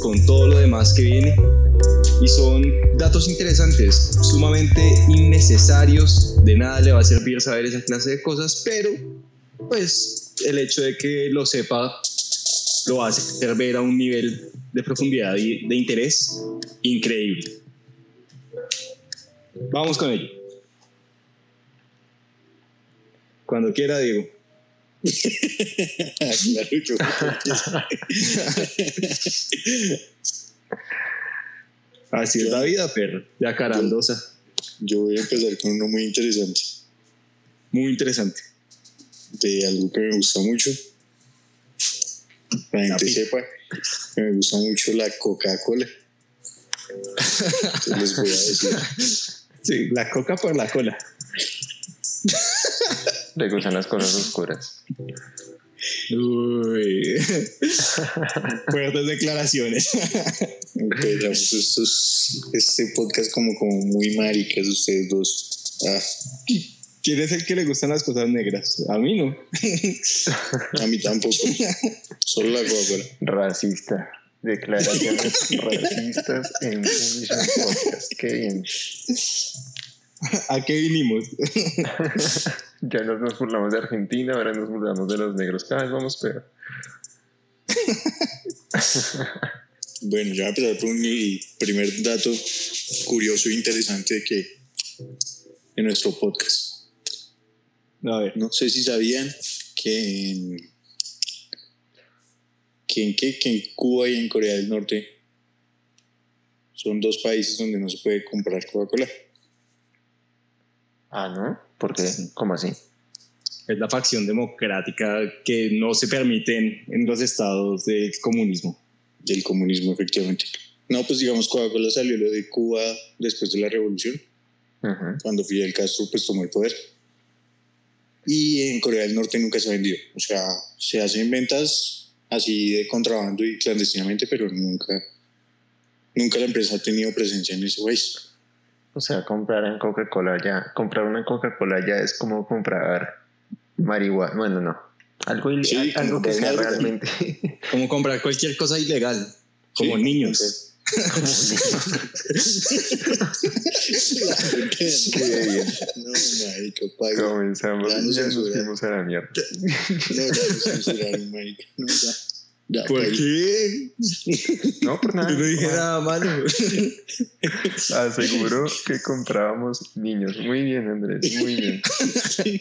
con todo lo demás que viene. Y son datos interesantes, sumamente innecesarios. De nada le va a servir saber esa clase de cosas, pero pues el hecho de que lo sepa lo a hacer ver a un nivel de profundidad y de interés increíble. Vamos con ello. Cuando quiera, Diego. Así es la vida, perro. Ya carandosa. Yo voy a empezar con uno muy interesante, Muy interesante. de algo que me gusta mucho. La gente sepa que me gusta mucho la Coca-Cola. Les voy a decir. Sí, la coca por la cola. Le gustan las cosas oscuras. Uy. Fuertes declaraciones. Empezamos estos, este podcast como, como muy maricas ustedes dos. Ah, ¿Quién es el que le gustan las cosas negras? A mí no. a mí tampoco. Solo la Coca-Cola. Racista. Declaraciones racistas en Punishment Podcast. Qué bien. ¿A qué vinimos? Ya nos, nos burlamos de Argentina, ahora nos burlamos de los negros. Cada vez vamos peor. Bueno, ya voy a empezar por un primer dato curioso e interesante de que en nuestro podcast. A ver. No sé si sabían que en, que en, qué? que en Cuba y en Corea del Norte son dos países donde no se puede comprar Coca-Cola. Ah, ¿no? ¿Por qué? ¿Cómo así? Es la facción democrática que no se permiten en los estados del comunismo. Del comunismo, efectivamente. No, pues digamos, Coca-Cola salió lo de Cuba después de la revolución, Ujú. cuando Fidel Castro pues tomó el poder. Y en Corea del Norte nunca se ha vendido. O sea, se hacen ventas así de contrabando y clandestinamente, pero nunca, nunca la empresa ha tenido presencia en ese país. O sea, comprar en Coca-Cola ya, comprar una Coca-Cola ya es como comprar marihuana. Bueno, no. Algo, il- Sí, algo como que sea realmente. Como comprar cualquier cosa ilegal, como Sí, niños. Qué bien. No, marica, paga. Comenzamos, Ya ya, nos fuimos a la mierda. No, ya nos. No, ya. Ya, ¿Por qué? No, por nada. Yo no dije nada malo. Aseguró que comprábamos niños. Muy bien, Andrés, muy bien.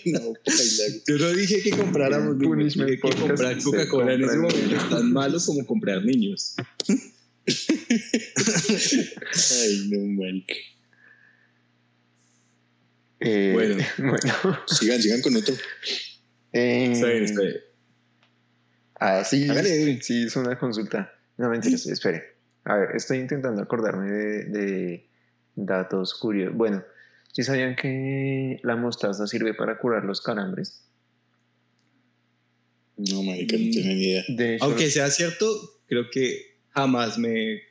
No. Yo no dije que compráramos niños, dije que comprar Coca-Cola en ese momento es tan malo como comprar niños. Ay, no, marica. Eh, Bueno. bueno. Sigan, sigan con otro. Eh, Está bien, está bien. Ah, sí, Hágale, sí, es una consulta. No, mentiras, espere. A ver, estoy intentando acordarme de, de datos curiosos. Bueno, ¿sí sabían que la mostaza sirve para curar los calambres? No, marica, no tengo ni idea. De hecho, Aunque sea cierto, creo que jamás me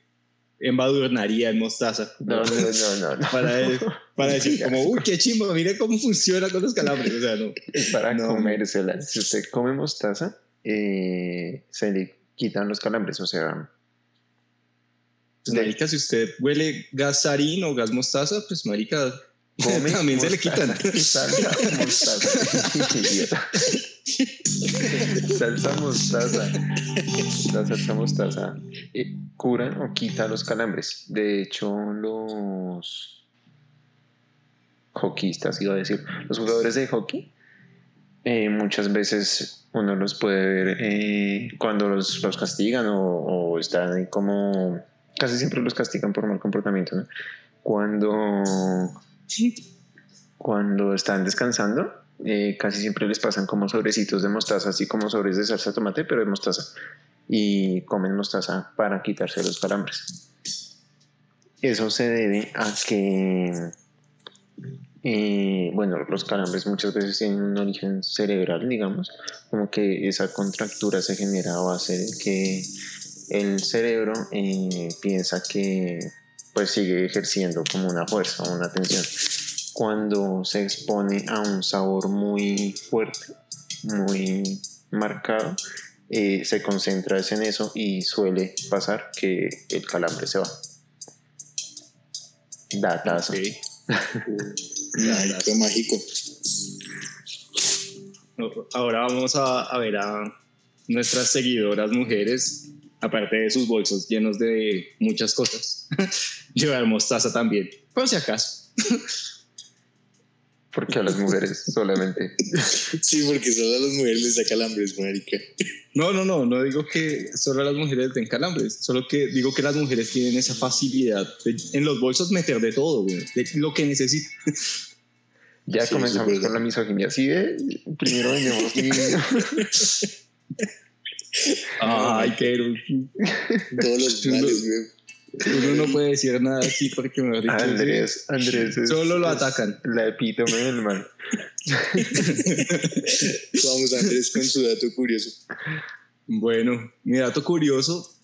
embadurnaría en mostaza. No, no, no, no, no. Para, para decir como, uy, qué chimbo, mire cómo funciona con los calambres. O sea, no. Es para No. comérsela. Si usted come mostaza, eh, se le quitan los calambres. O sea, Pues, marica, si usted huele gas sarín o gas mostaza, pues marica, come también se le quitan. Salsa mostaza. Salsa mostaza. La salsa mostaza eh, cura o quita los calambres. De hecho, los hockeyistas, iba a decir, los jugadores de hockey, eh, muchas veces uno los puede ver eh, cuando los, los castigan o, o están como... Casi siempre los castigan por mal comportamiento, ¿no? Cuando cuando están descansando, eh, casi siempre les pasan como sobrecitos de mostaza, así como sobres de salsa de tomate, pero de mostaza. Y comen mostaza para quitarse los calambres. Eso se debe a que, eh, bueno, los calambres muchas veces tienen un origen cerebral, digamos, como que esa contractura se genera a base de que el cerebro eh, piensa que pues sigue ejerciendo como una fuerza o una tensión. Cuando se expone a un sabor muy fuerte, muy marcado, eh, se concentra en eso y suele pasar que el calambre se va. Datazo. Ok. Mágico, mágico. Ahora vamos a, a ver a nuestras seguidoras mujeres, aparte de sus bolsos llenos de muchas cosas, llevar mostaza también, por si acaso. Porque a las mujeres solamente. Sí, porque solo a las mujeres les da calambres, marica. No, no, no, no digo que solo a las mujeres den calambres, solo que digo que las mujeres tienen esa facilidad de en los bolsos meter de todo, güey, de lo que necesiten. Ya Sí, comenzamos sí, con la misoginia. Así de, primero niños. Ay, que Todos los males, güey. Uno no puede decir nada aquí porque me dicho, Andrés, Andrés es, Solo lo es atacan. La epítome del mal. Vamos, Andrés, con su dato curioso. Bueno, mi dato curioso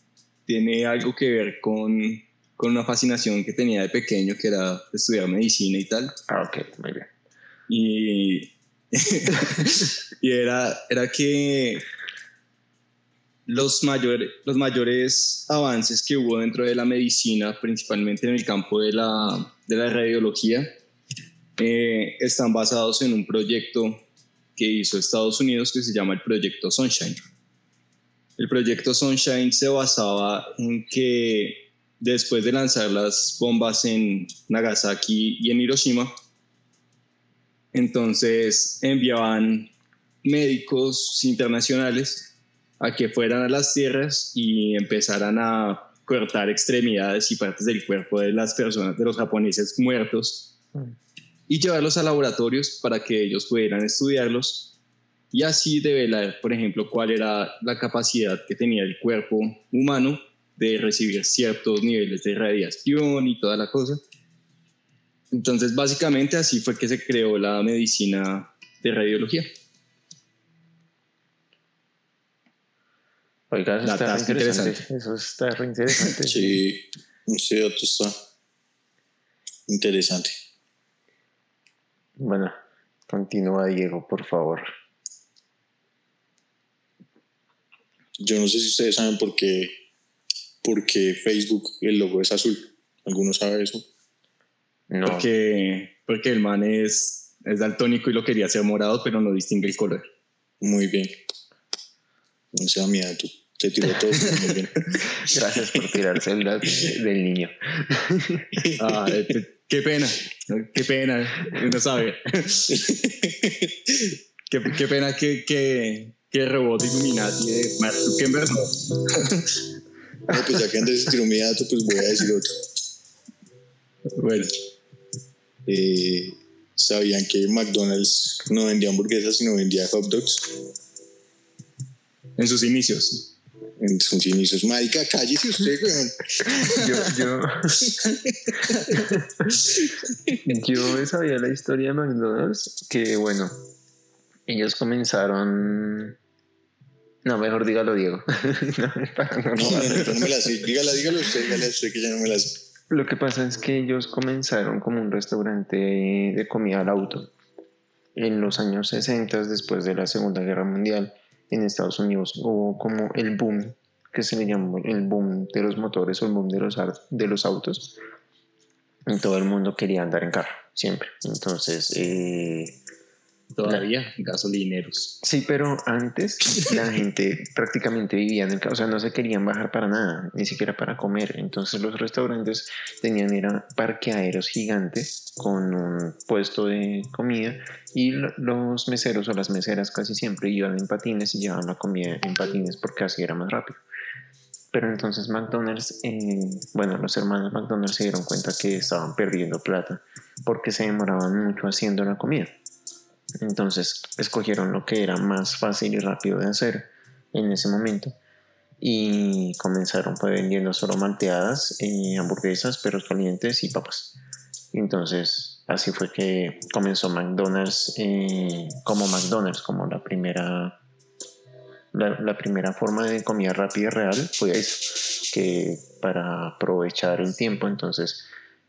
tiene algo que ver con, con una fascinación que tenía de pequeño, que era estudiar medicina y tal. Ah, ok, muy bien. Y, y era, era que los, mayores los mayores avances que hubo dentro de la medicina, principalmente en el campo de la, de la radiología, eh, están basados en un proyecto que hizo Estados Unidos que se llama el Proyecto Sunshine. El Proyecto Sunshine se basaba en que después de lanzar las bombas en Nagasaki y en Hiroshima, entonces enviaban médicos internacionales a que fueran a las tierras y empezaran a cortar extremidades y partes del cuerpo de las personas, de los japoneses muertos, y llevarlos a laboratorios para que ellos pudieran estudiarlos y así develar, por ejemplo, cuál era la capacidad que tenía el cuerpo humano de recibir ciertos niveles de radiación y toda la cosa. Entonces, básicamente así fue que se creó la medicina de radiología. Oiga, eso está interesante. interesante. Eso está re interesante. Sí, ese dato está interesante. Bueno, continúa Diego, por favor. Yo no sé si ustedes saben por qué, por qué Facebook, el logo es azul. ¿Alguno sabe eso? No, Porque, porque el man es, es daltónico y lo quería hacer morado, pero no distingue el color. Muy bien. No sea mi dato. Se tiró todo. Muy bien. gracias por tirarse el dato del niño. Ah, eh, qué pena, qué pena, no sabe. qué, qué pena que, que, que robot Illuminati de Mark Zuckerberg. no. Pues ya que se tiró mi dato, pues voy a decir otro. Bueno, Eh, ¿Sabían que McDonald's no vendía hamburguesas, sino vendía hot dogs? en sus inicios. En sus inicios. Marica, cállese usted, weón. Yo, yo, yo sabía la historia de McDonald's, que bueno, ellos comenzaron... No, mejor dígalo Diego. No, no No, no, me la sé. Dígala, dígalo usted, dígale a usted que ya no me la sé. Lo que pasa es que ellos comenzaron como un restaurante de comida al auto. En los años 60, después de la Segunda Guerra Mundial, en Estados Unidos hubo como el boom, que se le llamó el boom de los motores o el boom de los, de los autos. Y todo el mundo quería andar en carro, siempre. Entonces, eh, Todavía gasolineros. Sí, pero antes la gente prácticamente vivía en el o sea, no se querían bajar para nada, ni siquiera para comer. Entonces los restaurantes tenían era parqueaderos gigantes con un puesto de comida y lo- los meseros o las meseras casi siempre iban en patines y llevaban la comida en patines porque así era más rápido. Pero entonces McDonald's, eh, bueno, los hermanos McDonald's se dieron cuenta que estaban perdiendo plata porque se demoraban mucho haciendo la comida. Entonces escogieron lo que era más fácil y rápido de hacer en ese momento y comenzaron pues vendiendo solo malteadas, eh, hamburguesas, perros calientes y papas. Entonces así fue que comenzó McDonald's eh, como McDonald's, como la primera la, primera forma de comida rápida real fue eso, que para aprovechar el tiempo, entonces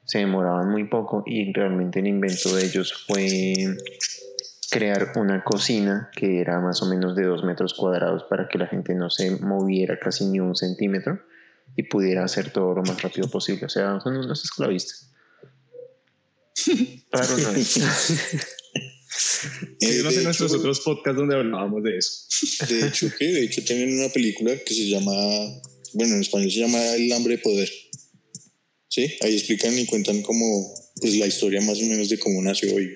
se demoraban muy poco y realmente el invento de ellos fue crear una cocina que era más o menos de dos metros cuadrados para que la gente no se moviera casi ni un centímetro y pudiera hacer todo lo más rápido posible. O sea, son unos esclavistas. Claro, no es. Eh, no de sé nuestros hecho- otros podcasts donde hablábamos de eso. De hecho, ¿qué? De hecho, tienen una película que se llama, bueno, en español se llama El hambre de poder. Sí, ahí explican y cuentan como, pues, la historia más o menos de cómo nació y,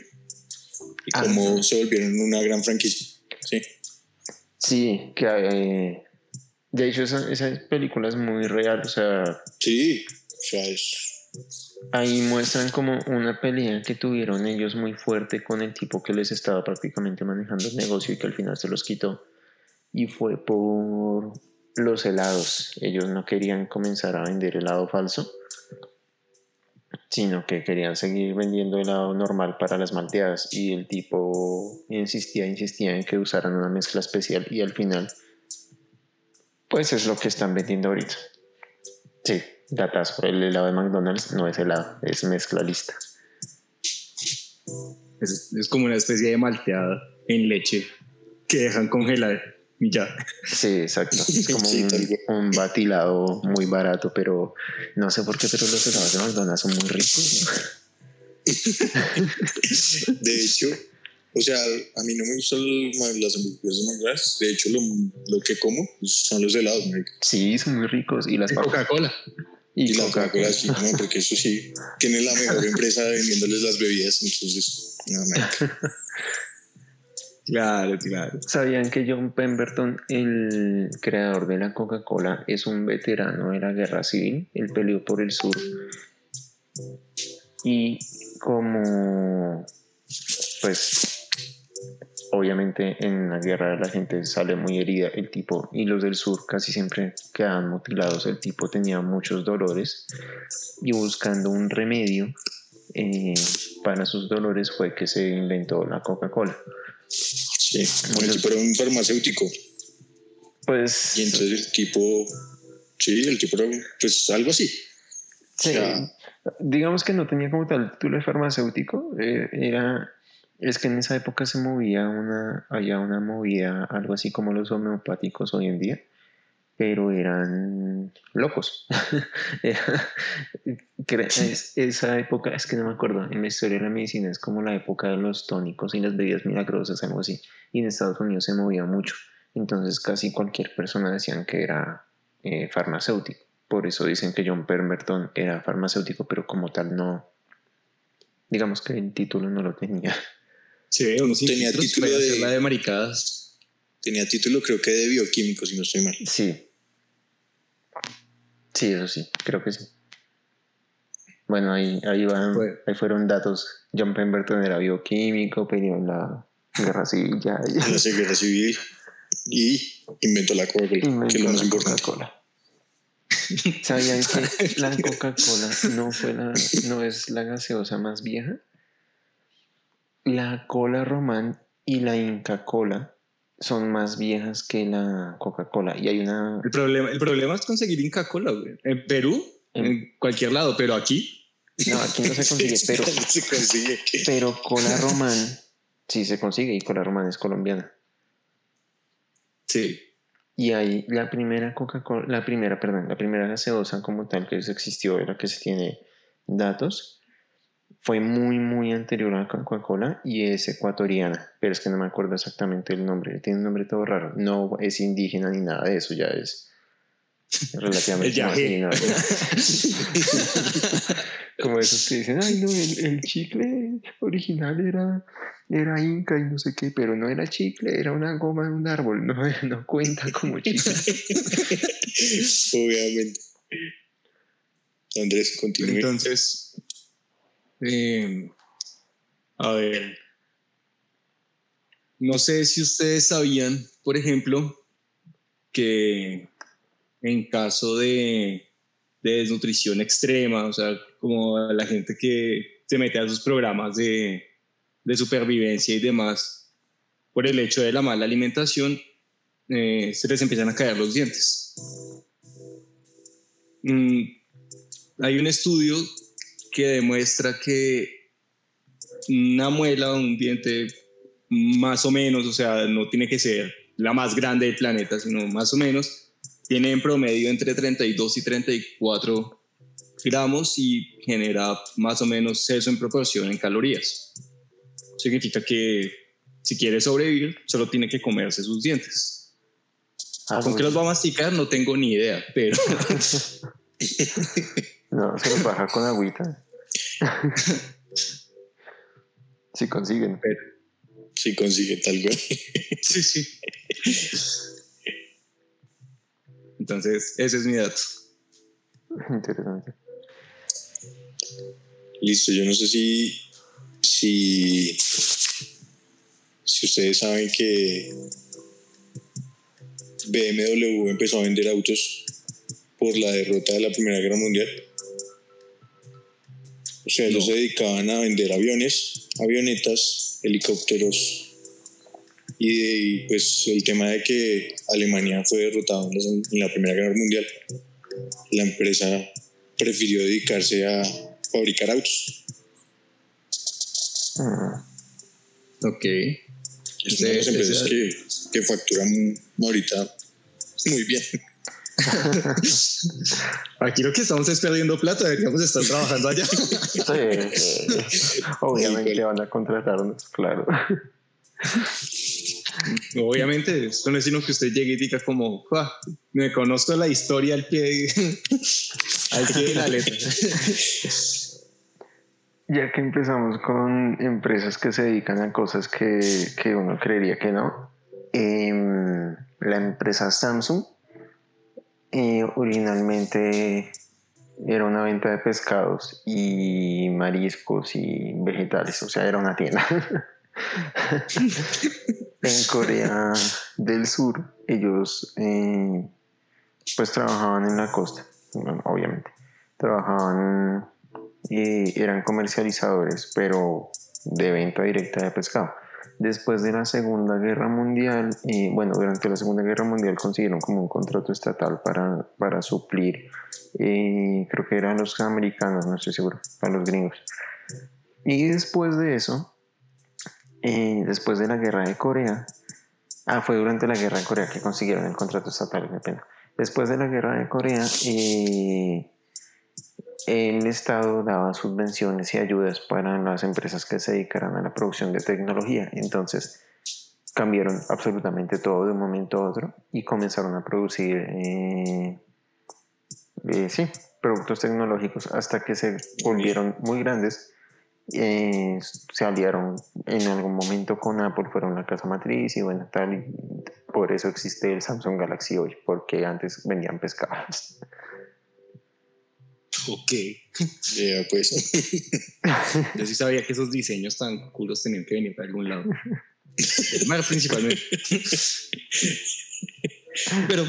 y Ah. cómo se volvieron una gran franquicia. Sí, Sí, que eh, de hecho esa, esa película es muy real, o sea, sí, o sea, es, ahí muestran como una pelea que tuvieron ellos muy fuerte con el tipo que les estaba prácticamente manejando el negocio y que al final se los quitó. Y fue por los helados. Ellos no querían comenzar a vender helado falso, sino que querían seguir vendiendo helado normal para las malteadas. Y el tipo insistía, insistía en que usaran una mezcla especial y al final, pues es lo que están vendiendo ahorita. Sí, datazo. El helado de McDonald's no es helado, es mezcla lista. Es, es como una especie de malteada en leche que dejan congelar ya. Sí, exacto. Es como Sí, un, un batilado muy barato, pero no sé por qué, pero los helados de McDonald's son muy ricos. de hecho, o sea, a mí no me gustan las hamburguesas de McDonald's. De hecho, lo, lo que como son los helados, marica. Sí, son muy ricos. Y las. Coca-Cola. Y, Y la Coca-Cola. Sí, no, porque eso sí, tiene la mejor empresa vendiéndoles las bebidas, entonces, no, marica. Claro, claro. ¿Sabían que John Pemberton, el creador de la Coca-Cola, es un veterano de la guerra civil? Él peleó por el sur. Y como, pues, obviamente en la guerra la gente sale muy herida, el tipo, y los del sur casi siempre quedan mutilados, el tipo tenía muchos dolores y buscando un remedio eh, para sus dolores fue que se inventó la Coca-Cola. Sí, como el tipo era un farmacéutico. Pues Y entonces el tipo, sí, el tipo era, pues algo así. Sí, sea- digamos que no tenía como tal título de farmacéutico, eh, era, es que en esa época se movía una, había una movida, algo así como los homeopáticos hoy en día, pero eran locos. Era- cre- es- esa época, es que no me acuerdo, en la historia de la medicina es como la época de los tónicos y las bebidas milagrosas, algo así, y en Estados Unidos se movía mucho, entonces casi cualquier persona decían que era eh, farmacéutico. Por eso dicen que John Pemberton era farmacéutico, pero como tal no. Digamos que el título no lo tenía. Sí, uno Tenía título de- la de maricadas. Tenía título creo que de bioquímico, si no estoy mal. Sí. Sí, eso sí, creo que sí. Bueno, ahí, ahí, van, Fue- ahí fueron datos. John Pemberton era bioquímico, peleó en la guerra civil ya. En la guerra civil y inventó la Coca-Cola, que es lo más la importante. Coca-Cola. ¿Sabían que la Coca-Cola no, fue la, no es la gaseosa más vieja? La cola román y la Inca Cola son más viejas que la Coca-Cola. Y hay una. El problema, el problema es conseguir Inca Cola, güey. En Perú, En- en cualquier lado, pero aquí, No, aquí no se consigue, pero, se consigue pero cola román sí se consigue y cola román es colombiana. sí. Y ahí la primera Coca-Cola, la primera, perdón, la primera gaseosa como tal que existió, de la que se tiene datos, fue muy, muy anterior a la Coca-Cola y es ecuatoriana, pero es que no me acuerdo exactamente el nombre, tiene un nombre todo raro, no es indígena ni nada de eso, ya es relativamente marginal. Como esos que dicen, ay no, el, el chicle original era, era inca y no sé qué, pero no era chicle, era una goma de un árbol, no, no cuenta como chicle. Obviamente. Andrés, continúe. Entonces, eh, a ver, no sé si ustedes sabían, por ejemplo, que en caso de, de desnutrición extrema, o sea, como la gente que se mete a esos programas de, de supervivencia y demás, por el hecho de la mala alimentación, eh, se les empiezan a caer los dientes. Mm, hay un estudio que demuestra que una muela o un diente más o menos, o sea, no tiene que ser la más grande del planeta, sino más o menos, tiene en promedio entre 32 y 34 gramos y genera más o menos eso en proporción en calorías. Significa que si quiere sobrevivir, solo tiene que comerse sus dientes. Ah, ¿Con qué los va a masticar? No tengo ni idea, pero No, se los baja con agüita. si consiguen. Si consigue tal cual. sí, sí. Entonces, ese es mi dato. Interesante. Listo, yo no sé si, si, si ustedes saben que BMW empezó a vender autos por la derrota de la Primera Guerra Mundial. O sea, ellos No. se dedicaban a vender aviones, avionetas, helicópteros. Y, de- y, pues el tema de que Alemania fue derrotada en la- Primera Guerra Mundial, la empresa prefirió dedicarse a fabricar autos. Mm, Ok. Es una de las empresas esa- que, que facturan ahorita muy bien. Aquí lo que estamos es perdiendo plata, deberíamos estar trabajando allá. sí, sí. Obviamente van a contratarnos, claro. Obviamente, esto no es sino que usted llegue y diga como, "Ah, me conozco la historia al pie, al pie de la letra. Ya que empezamos con empresas que se dedican a cosas que, que uno creería que no, em, la empresa Samsung eh, originalmente era una venta de pescados y mariscos y vegetales, o sea, era una tienda. en Corea del Sur, ellos eh, pues trabajaban en la costa, obviamente. Trabajaban y eran comercializadores, pero de venta directa de pescado. Después de la Segunda Guerra Mundial, bueno, durante la Segunda Guerra Mundial consiguieron como un contrato estatal para, para suplir, eh, creo que eran los americanos, no estoy seguro, a los gringos. Y después de eso, eh, después de la Guerra de Corea, ah, fue durante la Guerra de Corea que consiguieron el contrato estatal, qué pena. Después de la Guerra de Corea, eh, el Estado daba subvenciones y ayudas para las empresas que se dedicaran a la producción de tecnología. Entonces cambiaron absolutamente todo de un momento a otro y comenzaron a producir, eh, eh, sí, productos tecnológicos hasta que se volvieron muy grandes. eh, se aliaron en algún momento con Apple, fueron la casa matriz y bueno, tal. y por eso existe el Samsung Galaxy hoy, porque antes vendían pescados. Ok. Ya, pues. Yo sí sabía que esos diseños tan culos tenían que venir de algún lado. Del mar principalmente. Pero,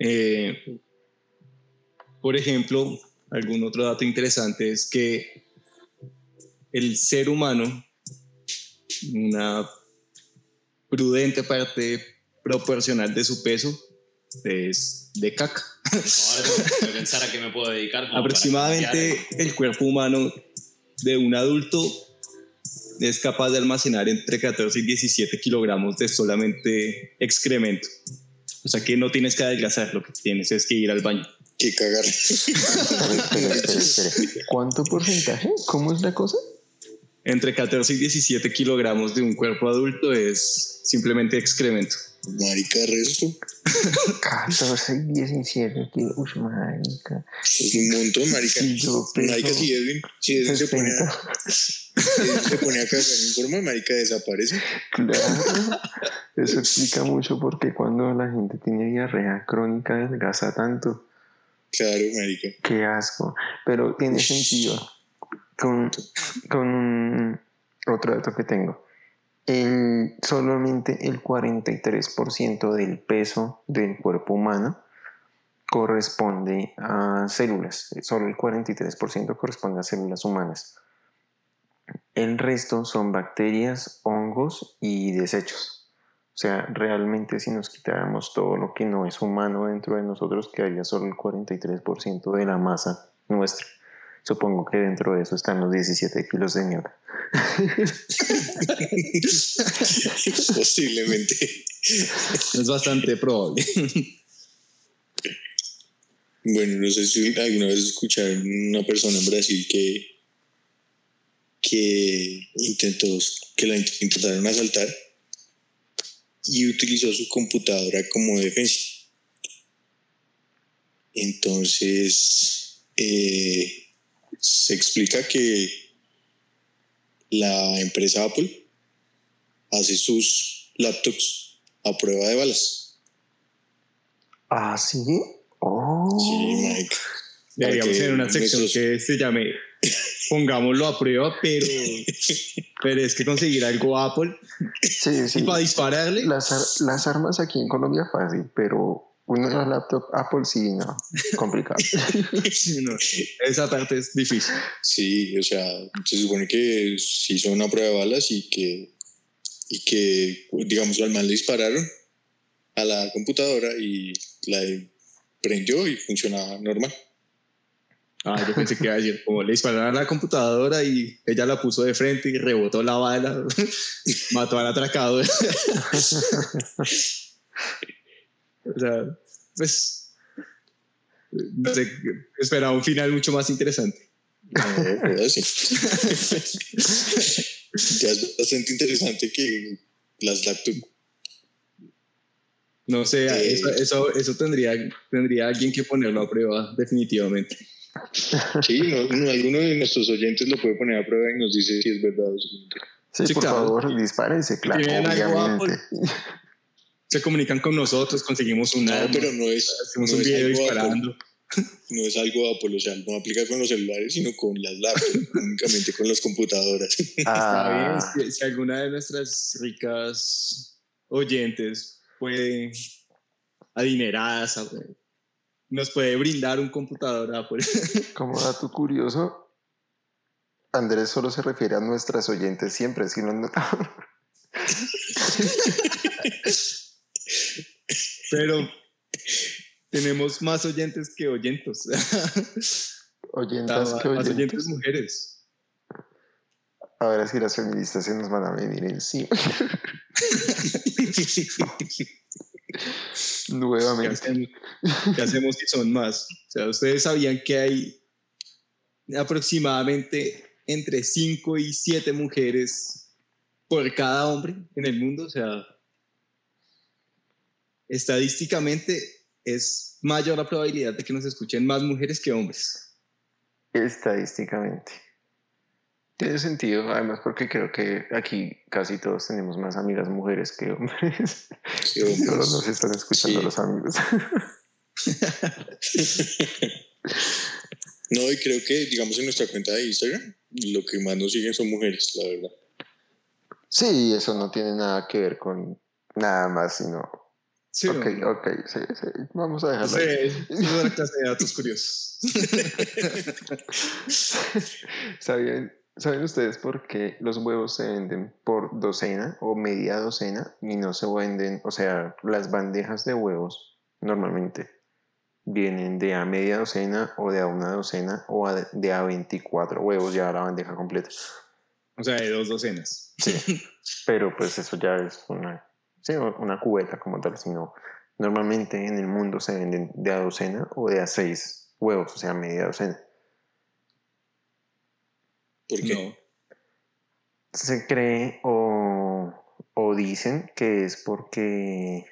eh, por ejemplo, algún otro dato interesante es que el ser humano, una prudente parte proporcional de su peso, es de caca. Ahora tengo que pensar a qué me puedo dedicar. Aproximadamente el cuerpo humano de un adulto es capaz de almacenar entre 14 y 17 kilogramos de solamente excremento. O sea que no tienes que adelgazar, lo que tienes es que ir al baño. Qué cagar. Espera, espera, espera. ¿Cuánto porcentaje? ¿Cómo es la cosa? Entre 14 y 17 kilogramos de un cuerpo adulto es simplemente excremento. Marica, resto. 14 y 17 kilos. Uy, marica. Es un montón, marica. Y yo peso Marica, si Edwin, si Edwin se pone a, 60. si Edwin se pone a cagar en forma, marica desaparece. Claro. Eso explica mucho porque cuando la gente tiene diarrea crónica adelgaza tanto. Claro, marica. Qué asco. Pero tiene sentido. Con, con otro dato que tengo. Solamente el 43% del peso del cuerpo humano corresponde a células. Solo el 43% corresponde a células humanas. El resto son bacterias, hongos y desechos. O sea, realmente si nos quitáramos todo lo que no es humano dentro de nosotros, quedaría solo el 43% de la masa nuestra. Supongo que dentro de eso están los 17 kilos de mierda. Posiblemente. Es bastante probable. Bueno, no sé si alguna vez escucharon una persona en Brasil que, que intentó, que la intentaron asaltar y utilizó su computadora como defensa. Entonces, eh, se explica que la empresa Apple hace sus laptops a prueba de balas. Ah, sí. Oh. Sí, Mike. Deberíamos tener una sección nuestros- que se llame Pongámoslo a prueba, pero, pero es que conseguir algo Apple Sí, sí. y para dispararle. Las, ar- las armas aquí en Colombia fácil, pero una laptop Apple sí, no, complicado. no, esa parte es difícil. Sí, o sea, se supone que se hizo una prueba de balas y que, y que digamos, al mal le dispararon a la computadora y la prendió y funcionaba normal. Ah, yo pensé que iba a decir, como le dispararon a la computadora y ella la puso de frente y rebotó la bala, mató al atracador. o sea, pues, no sé, esperaba un final mucho más interesante. No, pero sí. ya es bastante interesante que las laptops No sé, Eh. eso, eso, eso tendría, tendría alguien que ponerlo a prueba, definitivamente. Sí, no, no, alguno de nuestros oyentes lo puede poner a prueba y nos dice si es verdad o si es mentira. Sí, Sí, por claro. favor, dispárense, claro, ¿Tienen algo obviamente. Se comunican con nosotros, conseguimos un No, pero no es, hacemos no un es video disparando. Apple, no es algo Apple, o sea, no aplica con los celulares, sino con las laptops, únicamente con las computadoras. Está bien, Ah, si, si alguna de nuestras ricas oyentes puede, adineradas, nos puede brindar un computador Apple. como dato curioso, Andrés solo se refiere a nuestras oyentes siempre, si no han notado. Pero tenemos más oyentes que oyentos. Oyentas que oyentes. oyentes mujeres. Ahora sí las feministas se nos van a venir encima. ¿Qué Nuevamente. qué hacemos si son más? O sea, ustedes sabían que hay aproximadamente entre 5 y 7 mujeres por cada hombre en el mundo. O sea, estadísticamente es mayor la probabilidad de que nos escuchen más mujeres que hombres. Estadísticamente. Tiene sentido, además porque creo que aquí casi todos tenemos más amigas mujeres que hombres. Sí, hombres. Solo nos están escuchando Sí. los amigos. No, y creo que, digamos, en nuestra cuenta de Instagram, lo que más nos siguen son mujeres, la verdad. Sí, eso no tiene nada que ver con nada más, sino... Sí, ok, ¿no? ok, sí, sí, vamos a dejarlo sé, es una clase de datos curiosos. ¿Saben, ¿Saben ustedes por qué los huevos se venden por docena o media docena y no se venden, o sea, las bandejas de huevos normalmente vienen de a media docena o de a una docena o a- de a 24 huevos ya la bandeja completa? O sea, de dos docenas. Sí, pero pues eso ya es una, sí, una cubeta como tal, sino normalmente en el mundo se venden de a docena o de a seis huevos, o sea, media docena. ¿Por qué? No. Se cree o, o dicen que es porque,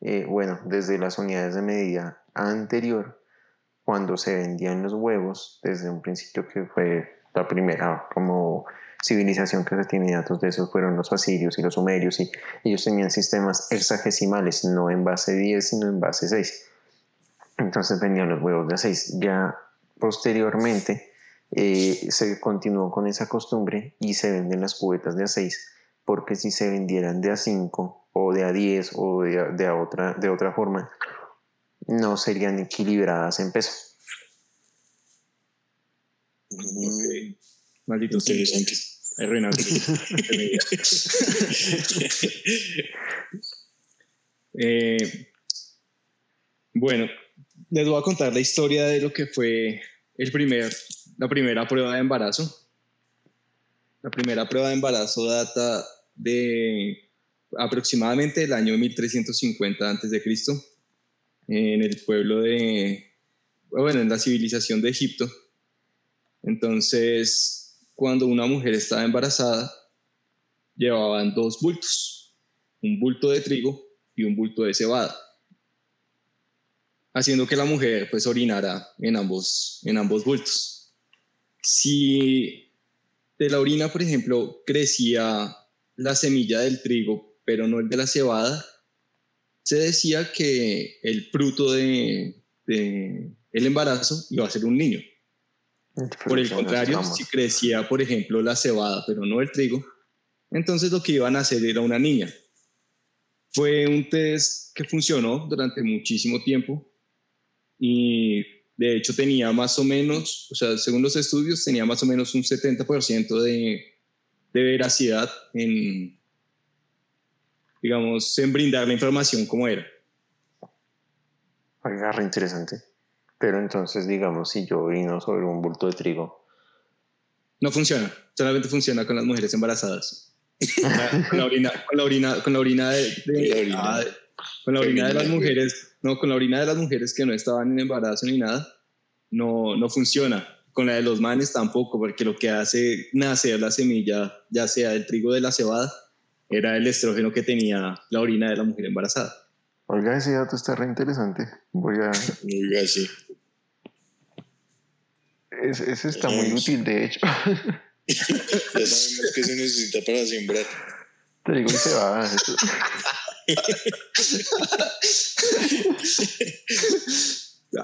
eh, bueno, desde las unidades de medida anterior, cuando se vendían los huevos, desde un principio que fue la primera como civilización que se tiene datos de eso fueron los asirios y los sumerios y ellos tenían sistemas hexagesimales, no en base 10 sino en base 6. Entonces vendían los huevos de a 6. Ya posteriormente eh, se continuó con esa costumbre y se venden las cubetas de a 6 porque si se vendieran de a 5 o de a 10 o de a otra, de otra forma no serían equilibradas en peso. Mm, Maldito. Interesante. Eh, bueno, les voy a contar la historia de lo que fue el primer, la primera prueba de embarazo. La primera prueba de embarazo data de aproximadamente el año 1350 a.C. en el pueblo de, bueno, en la civilización de Egipto. Entonces, cuando una mujer estaba embarazada, llevaban dos bultos, un bulto de trigo y un bulto de cebada, haciendo que la mujer pues orinara en ambos, en ambos bultos. Si de la orina, por ejemplo, crecía la semilla del trigo, pero no el de la cebada, se decía que el fruto de, de el embarazo iba a ser un niño. Por el contrario, si crecía, por ejemplo, la cebada, pero no el trigo, entonces lo que iban a hacer era una niña. Fue un test que funcionó durante muchísimo tiempo y de hecho tenía más o menos, o sea, según los estudios, tenía más o menos un 70% de, de veracidad en, digamos, en brindar la información como era. Re interesante. Pero entonces, digamos, si yo vino sobre un bulto de trigo. No funciona, solamente funciona con las mujeres embarazadas con la orina, con la orina, con la orina de, ah, con la orina de las mujeres, no, con la orina de las mujeres que no estaban en embarazo ni nada, no, no funciona. Con la de los manes tampoco, porque lo que hace nacer la semilla, ya sea del trigo de la cebada, era el estrógeno que tenía la orina de la mujer embarazada. Oiga, ese dato está re interesante. Voy a. Oiga, sí. ese está muy útil, de hecho. ya sabemos que se necesita para sembrar. Te digo que se va.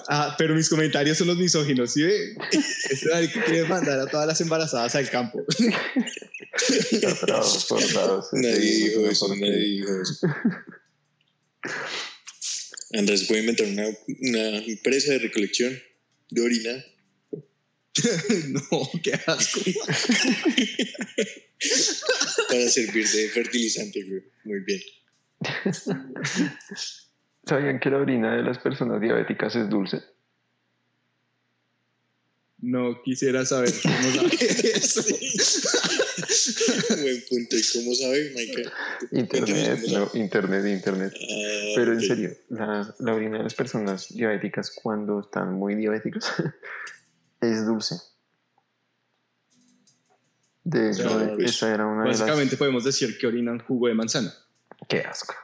Ah, pero mis comentarios son los misóginos, ¿sí ve? Es que quiere mandar a todas las embarazadas al campo. nadie dijo eso, nadie dijo eso. Andrés puede inventar una, una empresa de recolección de orina no, qué asco. Para servir de fertilizante, Muy bien. ¿Sabían que la orina de las personas diabéticas es dulce? No quisiera saber cómo sabe eso. Buen punto. ¿Y cómo sabe, Michael? Internet, no, internet, internet. Ah, Pero en serio, la, la orina de las personas diabéticas cuando están muy diabéticas es dulce. De hecho, esa era una Básicamente podemos decir que orinan jugo de manzana. Qué asco.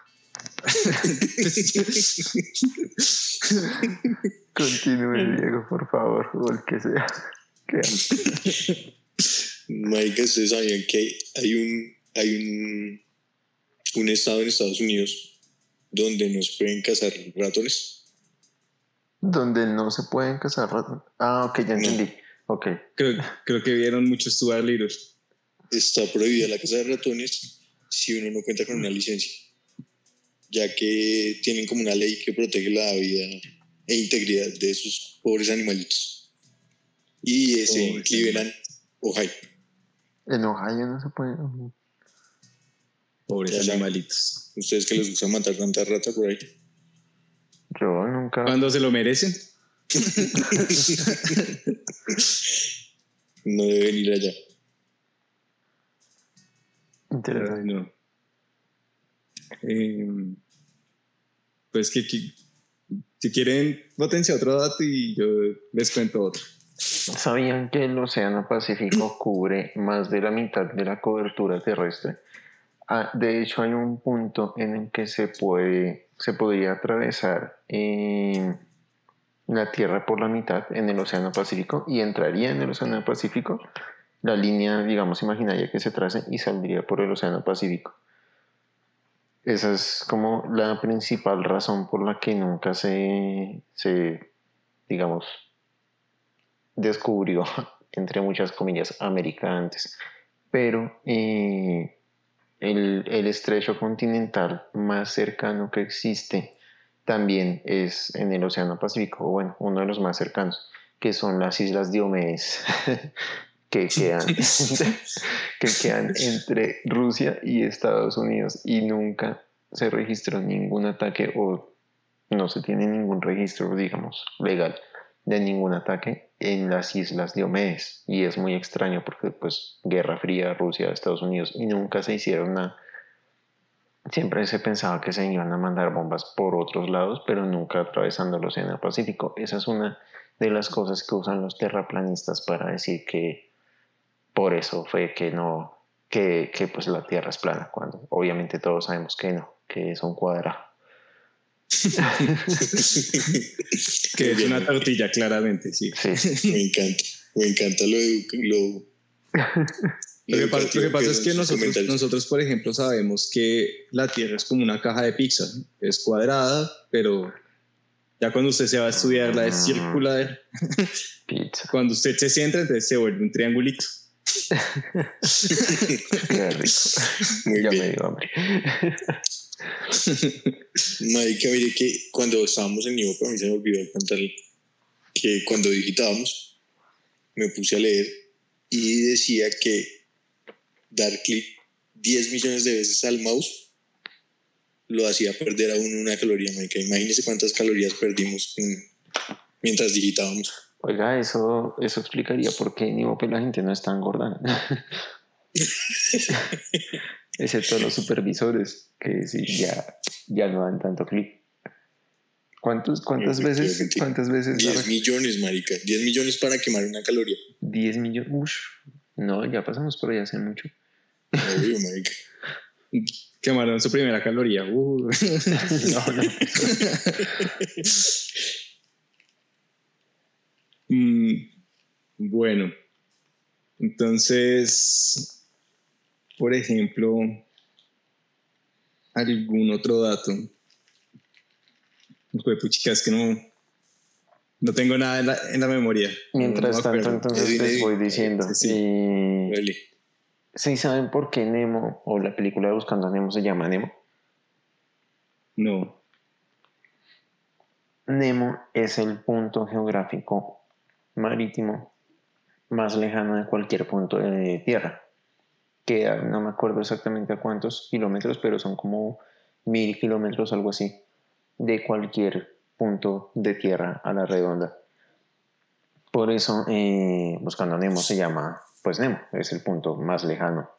Continúe, Diego, por favor, o el que sea. Qué asco. Mike, ¿ustedes sabían que hay un, hay un, un estado en Estados Unidos donde no se pueden cazar ratones? Donde no se pueden cazar ratones. Ah, ok, ya entendí. Ok. Creo, creo que vieron muchos Stuart Little. Está prohibida la caza de ratones si uno no cuenta con una licencia, ya que tienen como una ley que protege la vida e integridad de esos pobres animalitos. Y ese en Cleveland, Ohio. En Ohio no se puede. Pobres animalitos. ¿Ustedes que les gusta matar tanta rata por ahí? Yo nunca. ¿Cuándo se lo merecen? no deben ir allá. Interesante. No. Eh, pues que, si quieren, potencia otro dato y yo les cuento otro. ¿Sabían que el Océano Pacífico cubre más de la mitad de la cobertura terrestre? Ah, de hecho, hay un punto en el que se puede, se podría atravesar eh, la Tierra por la mitad en el Océano Pacífico y entraría en el Océano Pacífico la línea, digamos, imaginaria que se trace y saldría por el Océano Pacífico. Esa es como la principal razón por la que nunca se, se digamos, descubrió, entre muchas comillas, América antes. Pero eh, el, el estrecho continental más cercano que existe también es en el Océano Pacífico, bueno, uno de los más cercanos, que son las Islas Diomedes, que quedan, que quedan entre Rusia y Estados Unidos y nunca se registró ningún ataque o no se tiene ningún registro, digamos, legal de ningún ataque en las islas de Diomedes. Y es muy extraño porque, pues, Guerra Fría, Rusia, Estados Unidos, y nunca se hicieron nada. Siempre se pensaba que se iban a mandar bombas por otros lados, pero nunca atravesando el Océano Pacífico. Esa es una de las cosas que usan los terraplanistas para decir que por eso fue que no, que, que pues la Tierra es plana, cuando obviamente todos sabemos que no, que es un cuadrado. que es una tortilla, claramente, sí. Me encanta, me encanta lo, lo, lo que, pasa, lo que pasa es que nosotros, nosotros, por ejemplo, sabemos que la Tierra es como una caja de pizza. Es cuadrada, pero ya cuando usted se va a estudiar la es ah. circular. Pizza. Cuando usted se sienta, entonces se vuelve un triangulito. Qué rico. Muy ya bien. me dio hambre. Marica, mire que cuando estábamos en Nivo, a mí se me olvidó contar que cuando digitábamos, me puse a leer y decía que dar clic 10 millones de veces al mouse lo hacía perder a uno una caloría, marica. Imagínese cuántas calorías perdimos mientras digitábamos. Oiga, eso, eso explicaría por qué ni la gente no está engordando. Excepto los supervisores, que sí, ya, ya no dan tanto clic. ¿Cuántos, cuántas, veces, ¿Cuántas veces? 10 millones, marica. 10 millones para quemar una caloría. 10 millones. Uff. No, ya pasamos por allá hace mucho. Obvio, marica. Quemaron su primera caloría. Uh. no, no. Mm, bueno, entonces, por ejemplo, algún otro dato. Pues chicas, que no, no tengo nada en la, memoria. Mientras tanto, entonces les voy diciendo. Sí, sí. saben por qué Nemo o la película de Buscando a Nemo se llama Nemo? No. Nemo es el punto geográfico marítimo más lejano de cualquier punto de tierra. Que no me acuerdo exactamente a cuántos kilómetros, pero son como mil kilómetros, algo así, de cualquier punto de tierra a la redonda. Por eso, eh, Buscando Nemo se llama, pues Nemo, es el punto más lejano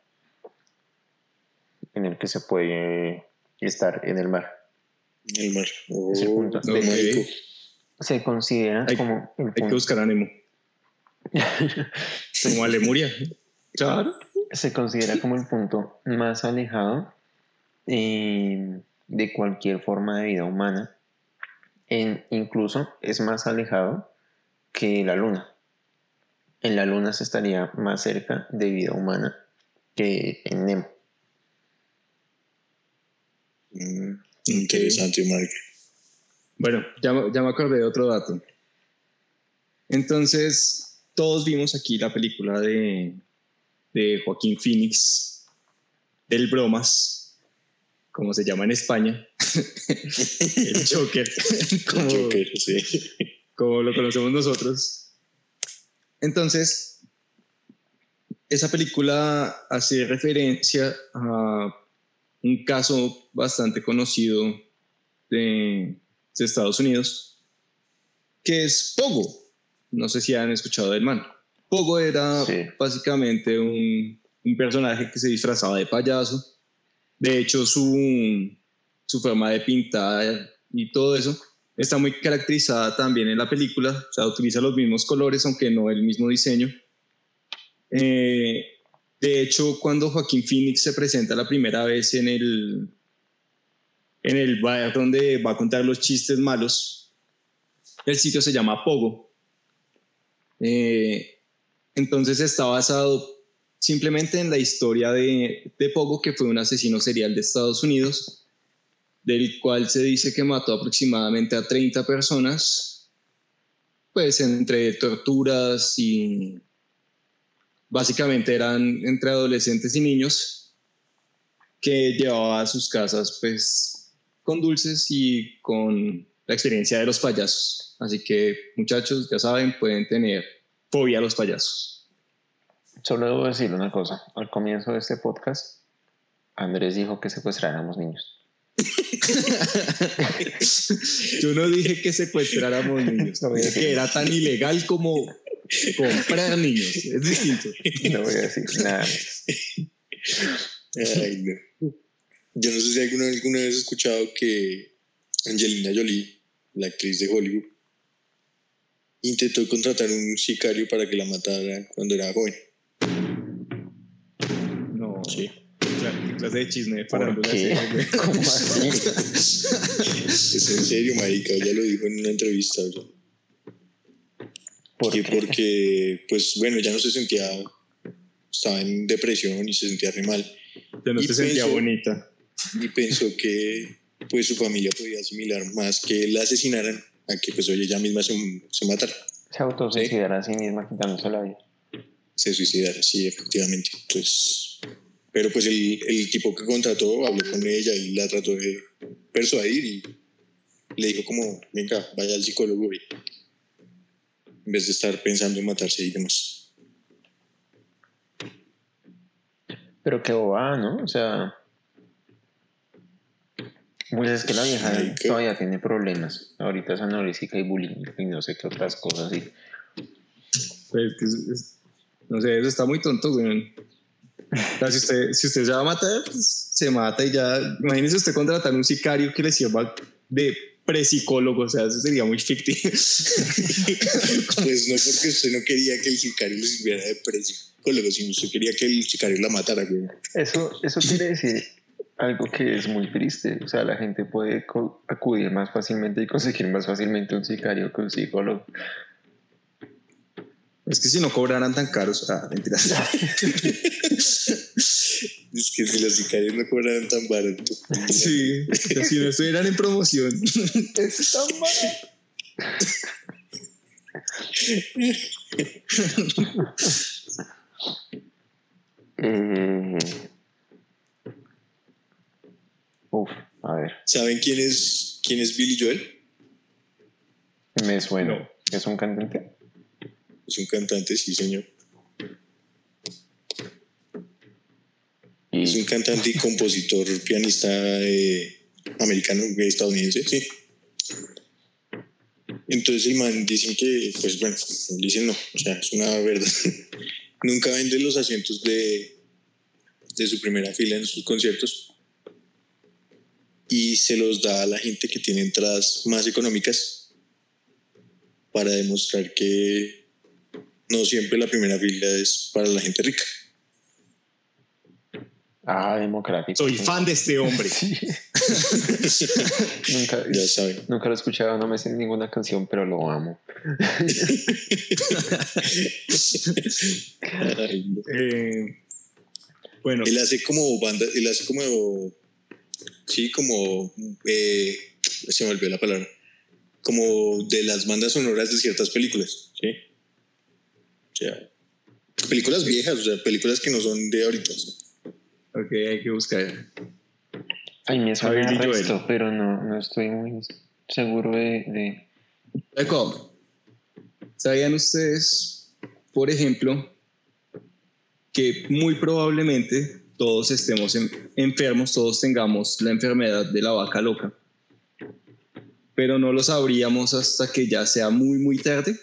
en el que se puede estar en el mar. El mar. es el punto se considera como... hay que buscar a Nemo. como a Lemuria. Claro. Se considera como el punto más alejado eh, de cualquier forma de vida humana. En, incluso es más alejado que la Luna. En la Luna se estaría más cerca de vida humana que en Nemo. Mm, interesante, Mark. Bueno, ya, ya me acordé de otro dato. Entonces, todos vimos aquí la película de, de Joaquín Phoenix, del Bromas, como se llama en España, el Joker, como, Joker sí. como lo conocemos nosotros. Entonces, esa película hace referencia a un caso bastante conocido de, de Estados Unidos, que es Pogo. No sé si han escuchado del man. Pogo era básicamente un, un, personaje que se disfrazaba de payaso. De hecho, su, su forma de pintar y todo eso está muy caracterizada también en la película. O sea, utiliza los mismos colores, aunque no el mismo diseño. Eh, de hecho, cuando Joaquín Phoenix se presenta la primera vez en el, en el bar donde va a contar los chistes malos. El sitio se llama Pogo. Eh, entonces está basado simplemente en la historia de, de, Pogo, que fue un asesino serial de Estados Unidos, del cual se dice que mató aproximadamente a 30 personas, pues entre torturas y básicamente eran entre adolescentes y niños que llevaba a sus casas pues con dulces y con la experiencia de los payasos. Así que muchachos, ya saben, pueden tener fobia a los payasos. Solo debo decir una cosa. Al comienzo de este podcast, Andrés dijo que secuestráramos niños. Yo no dije que secuestráramos niños, No voy a dije que era tan ilegal como comprar niños. Es distinto. No voy a decir nada. más. Ay, no. Yo no sé si alguna, alguna vez has escuchado que Angelina Jolie, la actriz de Hollywood, intentó contratar un sicario para que la matara cuando era joven. No. Sí. Claro, ¿Qué clase de chisme ¿Por parando la qué? ¿Cómo así? Es en serio, marica, ella lo dijo en una entrevista. ¿Por que qué? porque, pues bueno, ya no se sentía, estaba en depresión y se sentía re mal. Ya no Y se sentía bonita. Y pensó que pues su familia podía asimilar más que la asesinaran a que pues oye, ella misma se, se matara, Se autosuicidara a sí misma quitándose la vida. se suicidara, sí, efectivamente. Pues, pero pues el, el tipo que contrató habló con ella y la trató de persuadir y le dijo como, venga, vaya al psicólogo y en vez de estar pensando en matarse y demás. Pero qué bobada, ¿no? O sea. Pues es que la vieja qué- todavía tiene problemas. Ahorita es anorésica y bullying y no sé qué otras cosas. Y Pues, que es- es- no sé, eso está muy tonto, güey. O sea, si usted, si usted se va a matar, pues se mata y ya. Imagínese usted contratar un sicario que le sirva de psicólogo, o sea, eso sería muy ficticio. Pues no porque usted no quería que el sicario le sirviera de psicólogo, sino usted quería que el sicario la matara, güey. eso, eso quiere decir algo que es muy triste. O sea, la gente puede acudir más fácilmente y conseguir más fácilmente un sicario que un psicólogo. Es que si no cobraran tan caros, ah, mentiras. Es que si los sicarios no cobraran tan barato. Sí, si no estuvieran en promoción. Es tan barato. Eh, Uf, a ver, ¿Saben quién es, quién es Billy Joel? me suena. No. ¿Es un cantante? Es un cantante, sí, señor. Y Es un cantante y compositor, pianista eh, americano, estadounidense, sí. Entonces el man dicen que, pues bueno, dicen no, o sea, es una verdad. Nunca vende los asientos de, de su primera fila en sus conciertos y se los da a la gente que tiene entradas más económicas para demostrar que no siempre la primera fila es para la gente rica. Ah, democrático. Soy fan de este hombre. Sí. nunca, Ya saben. nunca lo he escuchado, no me sé ninguna canción, pero lo amo. Ay, no. Eh, bueno, Él hace como banda, él hace como, sí, como, eh, se me olvidó la palabra, como de las bandas sonoras de ciertas películas, ¿sí? O sea, películas viejas, o sea, películas que no son de ahorita. ¿sí? ok, hay que buscar. Ay, me suena el resto, pero no, no estoy muy seguro de... de- Eco, ¿sabían ustedes, por ejemplo, que muy probablemente todos estemos en- enfermos, todos tengamos la enfermedad de la vaca loca? Pero no lo sabríamos hasta que ya sea muy, muy tarde.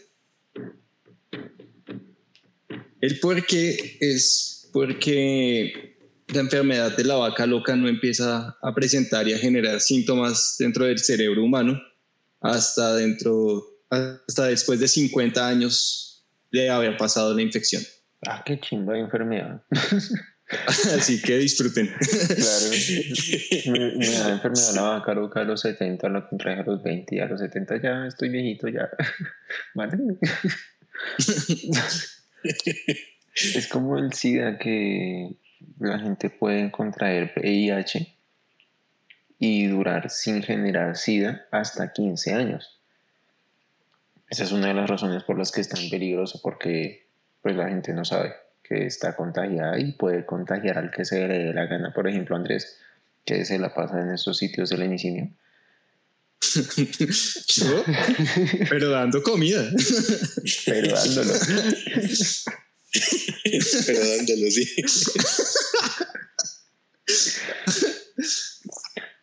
El por qué es porque la enfermedad de la vaca loca no empieza a presentar y a generar síntomas dentro del cerebro humano hasta dentro, hasta después de 50 años de haber pasado la infección. Ah, qué chimba de enfermedad. Así que disfruten. Claro. me, me da enfermedad la vaca loca a los 70, la contraje a los 20 y a los 70 ya estoy viejito, ya. Vale. es como el SIDA que la gente puede contraer VIH y durar sin generar SIDA hasta 15 años. Esa es una de las razones por las que es tan peligroso porque pues la gente no sabe que está contagiada y puede contagiar al que se le dé la gana. Por ejemplo, Andrés, que se la pasa en esos sitios del emicinio. ¿No? Pero dando comida. Pero dándolo. Pero dándolo, sí.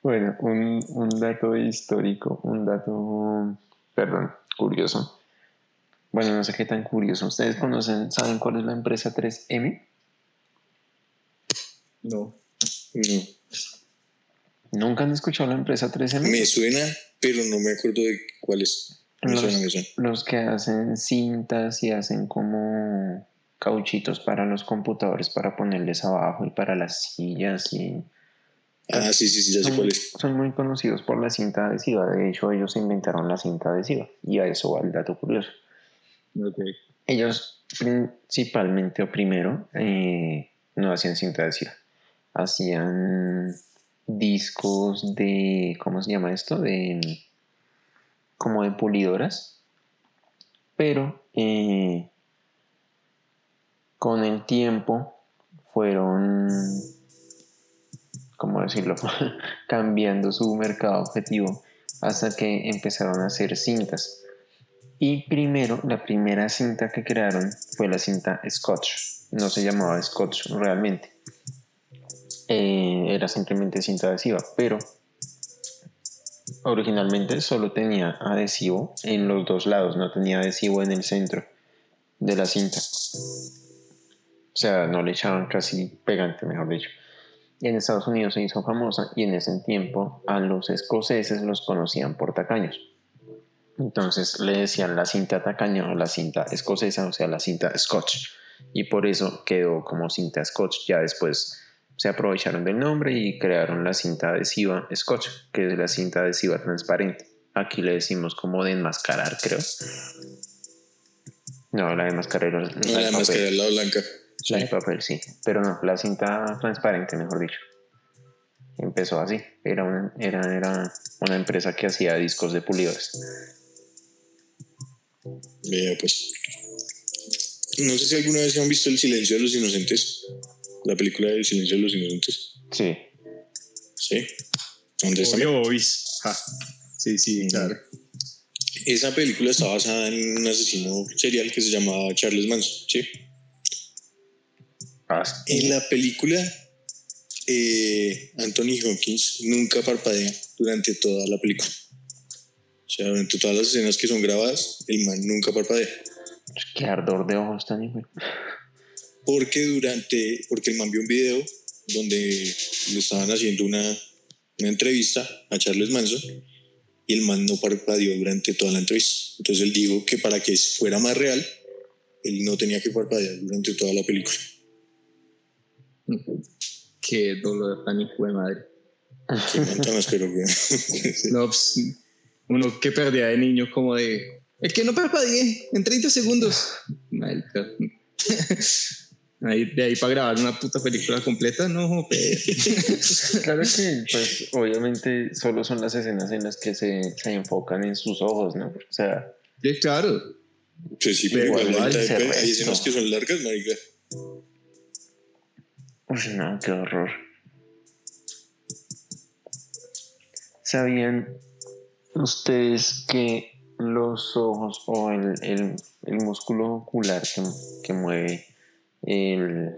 Bueno, un, un dato histórico, un dato, perdón, curioso. Bueno, no sé qué tan curioso. ¿Ustedes conocen, saben cuál es la empresa 3M? No. No. ¿Nunca han escuchado la empresa 3M? Me suena, pero no me acuerdo de cuál es. Me Los- suena, me suena. Los que hacen cintas y hacen como cauchitos para los computadores para ponerles abajo y para las sillas y Ah, sí, sí, sí, ya sé son, cuál es. son muy conocidos por la cinta adhesiva. De hecho, ellos inventaron la cinta adhesiva y a eso va el dato curioso. Ellos principalmente o primero eh, no hacían cinta adhesiva, hacían discos de, ¿cómo se llama esto? De como de pulidoras, pero eh, con el tiempo fueron, ¿cómo decirlo? cambiando su mercado objetivo hasta que empezaron a hacer cintas. Y primero, la primera cinta que crearon fue la cinta Scotch. No se llamaba Scotch realmente. Eh, era simplemente cinta adhesiva, pero originalmente solo tenía adhesivo en los dos lados, no tenía adhesivo en el centro de la cinta. O sea, no le echaban casi pegante, mejor dicho. Y en Estados Unidos se hizo famosa y en ese tiempo a los escoceses los conocían por tacaños. Entonces le decían la cinta tacaña o la cinta escocesa, o sea, la cinta Scotch. Y por eso quedó como cinta Scotch. Ya después se aprovecharon del nombre y crearon la cinta adhesiva Scotch, que es la cinta adhesiva transparente. Aquí le decimos como de enmascarar, creo. No, la de enmascarar la No, de la la blanca. La de papel, sí. Pero no, la cinta transparente, mejor dicho. Empezó así. Era una, era, era una empresa que hacía discos de pulidores. Vea, pues. No sé si alguna vez han visto El Silencio de los Inocentes. La película del Silencio de los Inocentes. Sí. Sí. ¿Dónde está? Ja. Sí, sí, claro. Esa película está basada en un asesino serial que se llamaba Charles Manson. Sí. Ah, En la película, eh, Anthony Hopkins nunca parpadea durante toda la película. O sea, durante todas las escenas que son grabadas, el man nunca parpadea. Qué ardor de ojos tan hijo. Porque durante, porque el man vio un video donde le estaban haciendo una, una entrevista a Charles Manson y el man no parpadeó durante toda la entrevista. Entonces él dijo que para que fuera más real, él no tenía que parpadear durante toda la película. Qué dolor tan hijo de madre. Qué man tan áspero. No, pues, uno que perdía de niño como de... El que no parpadeé en 30 segundos. Ahí, de ahí para grabar una puta película completa, no. Claro que, pues, obviamente solo son las escenas en las que se, se enfocan en sus ojos, ¿no? O sea, Sí, claro. Pues sí, pero Igual, ese hay, escenas que son largas, marica. uy, no, qué horror. ¿Sabían ustedes que los ojos o el, el- músculo ocular que, que mueve el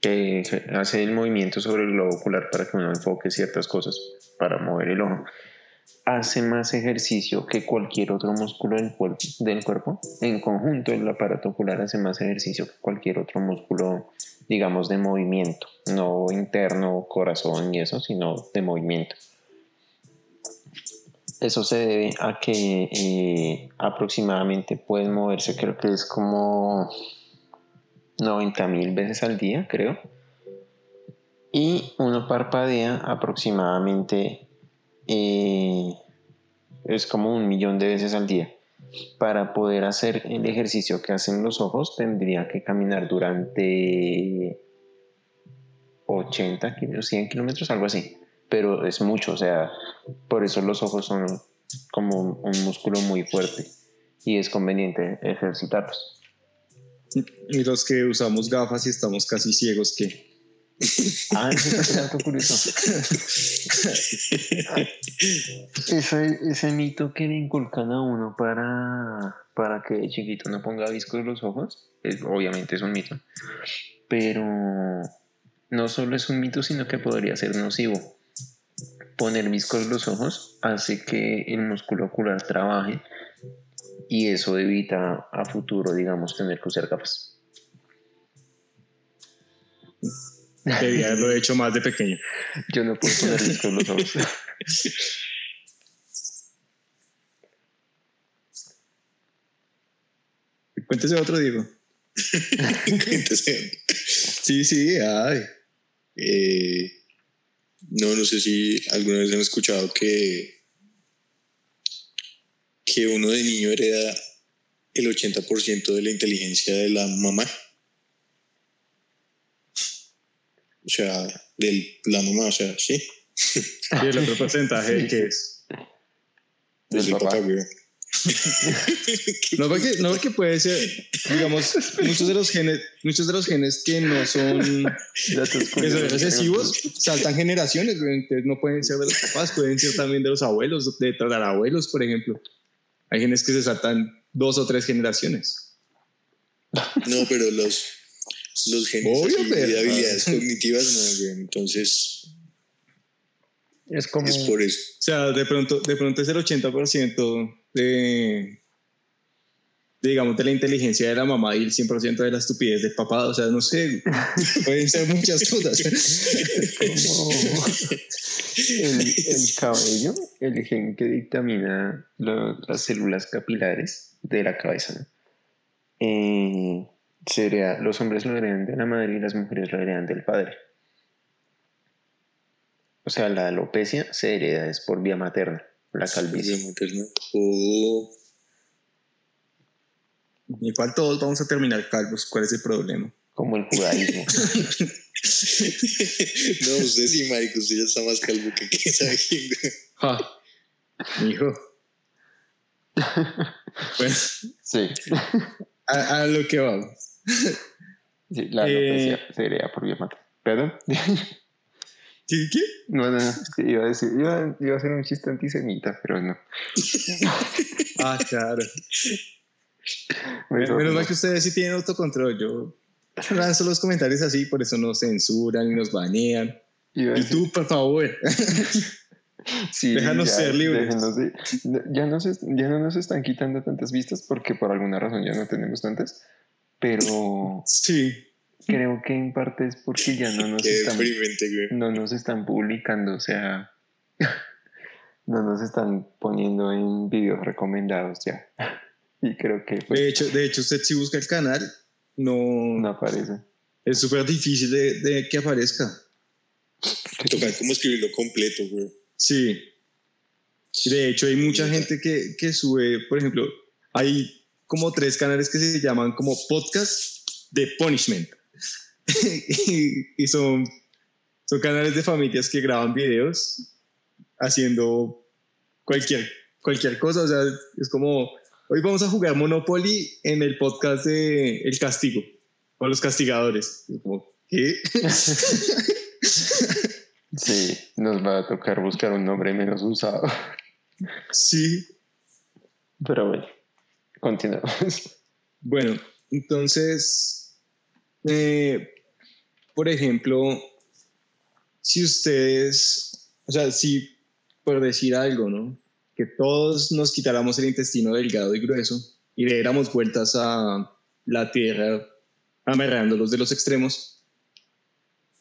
que hace el movimiento sobre el globo ocular para que uno enfoque ciertas cosas para mover el ojo hace más ejercicio que cualquier otro músculo del, cuerpo del cuerpo en conjunto el aparato ocular hace más ejercicio que cualquier otro músculo digamos de movimiento no interno corazón y eso sino de movimiento eso se debe a que eh, aproximadamente pueden moverse, creo que es como 90 mil veces al día, creo. Y uno parpadea aproximadamente, eh, es como un millón de veces al día. Para poder hacer el ejercicio que hacen los ojos, tendría que caminar durante 80, kil- 100 kilómetros, algo así. Pero es mucho, o sea, por eso los ojos son como un, un músculo muy fuerte y es conveniente ejercitarlos. Y los que usamos gafas y estamos casi ciegos, que Ah, ese es un dato curioso. ese, ese mito que le inculcan a uno para, para que de chiquito no ponga viscos los ojos, es- obviamente es un mito. Pero no solo es un mito, sino que podría ser nocivo. Poner viscos los ojos hace que el músculo ocular trabaje y eso evita a futuro, digamos, tener que usar gafas. Debía haberlo hecho más de pequeño. Yo no puedo poner viscos los ojos. Cuéntese otro, Diego. Entonces, Sí, sí, ay. eh, no, no sé si alguna vez han escuchado que, que uno de niño hereda el 80% de la inteligencia de la mamá. O sea, de la mamá, o sea, sí. Y el otro porcentaje que es. Del papá. papá. No porque, no porque puede ser, digamos, muchos de los genes, muchos de los genes que no son, que son recesivos saltan generaciones, entonces no pueden ser de los papás, pueden ser también de los abuelos, de tatarabuelos, por ejemplo. Hay genes que se saltan dos o tres generaciones. No, pero los, los genes Obvio, así pero- de habilidades cognitivas, no. Entonces, Es como. es por eso. O sea, de pronto, de pronto es el 80% de, de, digamos, de la inteligencia de la mamá y el 100% de la estupidez del papá. O sea, no sé, pueden ser muchas cosas. como el, el cabello, el gen que dictamina lo- las células capilares de la cabeza. Eh, sería, los hombres lo heredan de la madre y las mujeres lo heredan del padre. O sea, la alopecia se hereda es por vía materna, la calvicie. Vida materna. Igual todos vamos a terminar calvos. ¿Cuál es el problema? Como el judaísmo. no, usted sí, marico, usted ya está más calvo que quién sabe quién. Ja, hijo. Bueno, Sí. a, a lo que vamos. Sí, la Eh, alopecia se hereda por vía materna. ¿Perdón? ¿Qué? qué? No, no, no. que iba a decir, iba, iba a hacer un chiste antisemita, pero no. Ah, claro. Menos mal que ustedes sí tienen autocontrol. Yo lanzo los comentarios así, por eso nos censuran y nos banean. Y tú, por favor. Sí, Déjanos ya, ser libres. de- ya, nos, es- ya no nos están quitando tantas vistas porque por alguna razón ya no tenemos tantas, pero Sí. Creo que en parte es porque ya no nos, están, deprimente, güey. no nos están publicando, o sea, no nos están poniendo en videos recomendados ya. Y creo que pues, De hecho, de hecho, usted si busca el canal, no, no aparece. es súper difícil de, de que aparezca. Tocar como escribirlo completo, güey. Sí. De hecho, hay mucha gente que, que sube, por ejemplo, hay como tres canales que se llaman como podcast de punishment. y, y son, son canales de familias que graban videos haciendo cualquier, cualquier cosa. O sea, es como, hoy vamos a jugar Monopoly en el podcast de El Castigo, o Los Castigadores. Es como, ¿qué? Sí, nos va a tocar buscar un nombre menos usado. sí. Pero bueno, continuamos. Bueno, entonces, eh, por ejemplo, si ustedes, o sea, si por decir algo, ¿no? Que todos nos quitáramos el intestino delgado y grueso y le diéramos vueltas a la tierra amarrándolos de los extremos,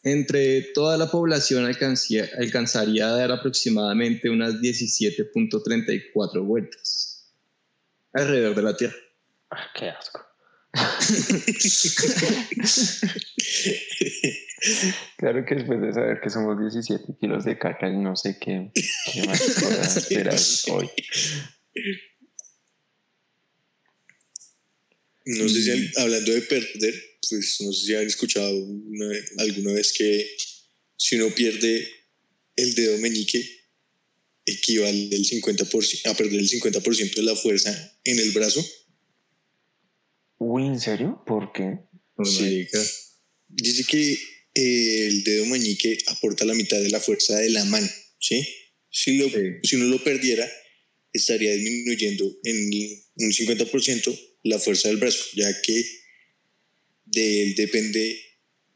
entre toda la población alcancía- alcanzaría a dar aproximadamente unas 17.34 vueltas alrededor de la Tierra. Ah, qué asco. Claro que después de saber que somos 17 kilos de caca, no sé qué, qué más pueda esperar hoy. No sé si al- hablando de perder, pues no sé si han escuchado una- alguna vez que si uno pierde el dedo meñique, equivale el 50%, a perder el 50% de la fuerza en el brazo. Uy, ¿en serio? ¿Por qué? No, Sí. marica. Dice que eh, el dedo meñique aporta la mitad de la fuerza de la mano, ¿sí? Si, lo, Sí. si uno lo perdiera, estaría disminuyendo en un 50% la fuerza del brazo, ya que de él depende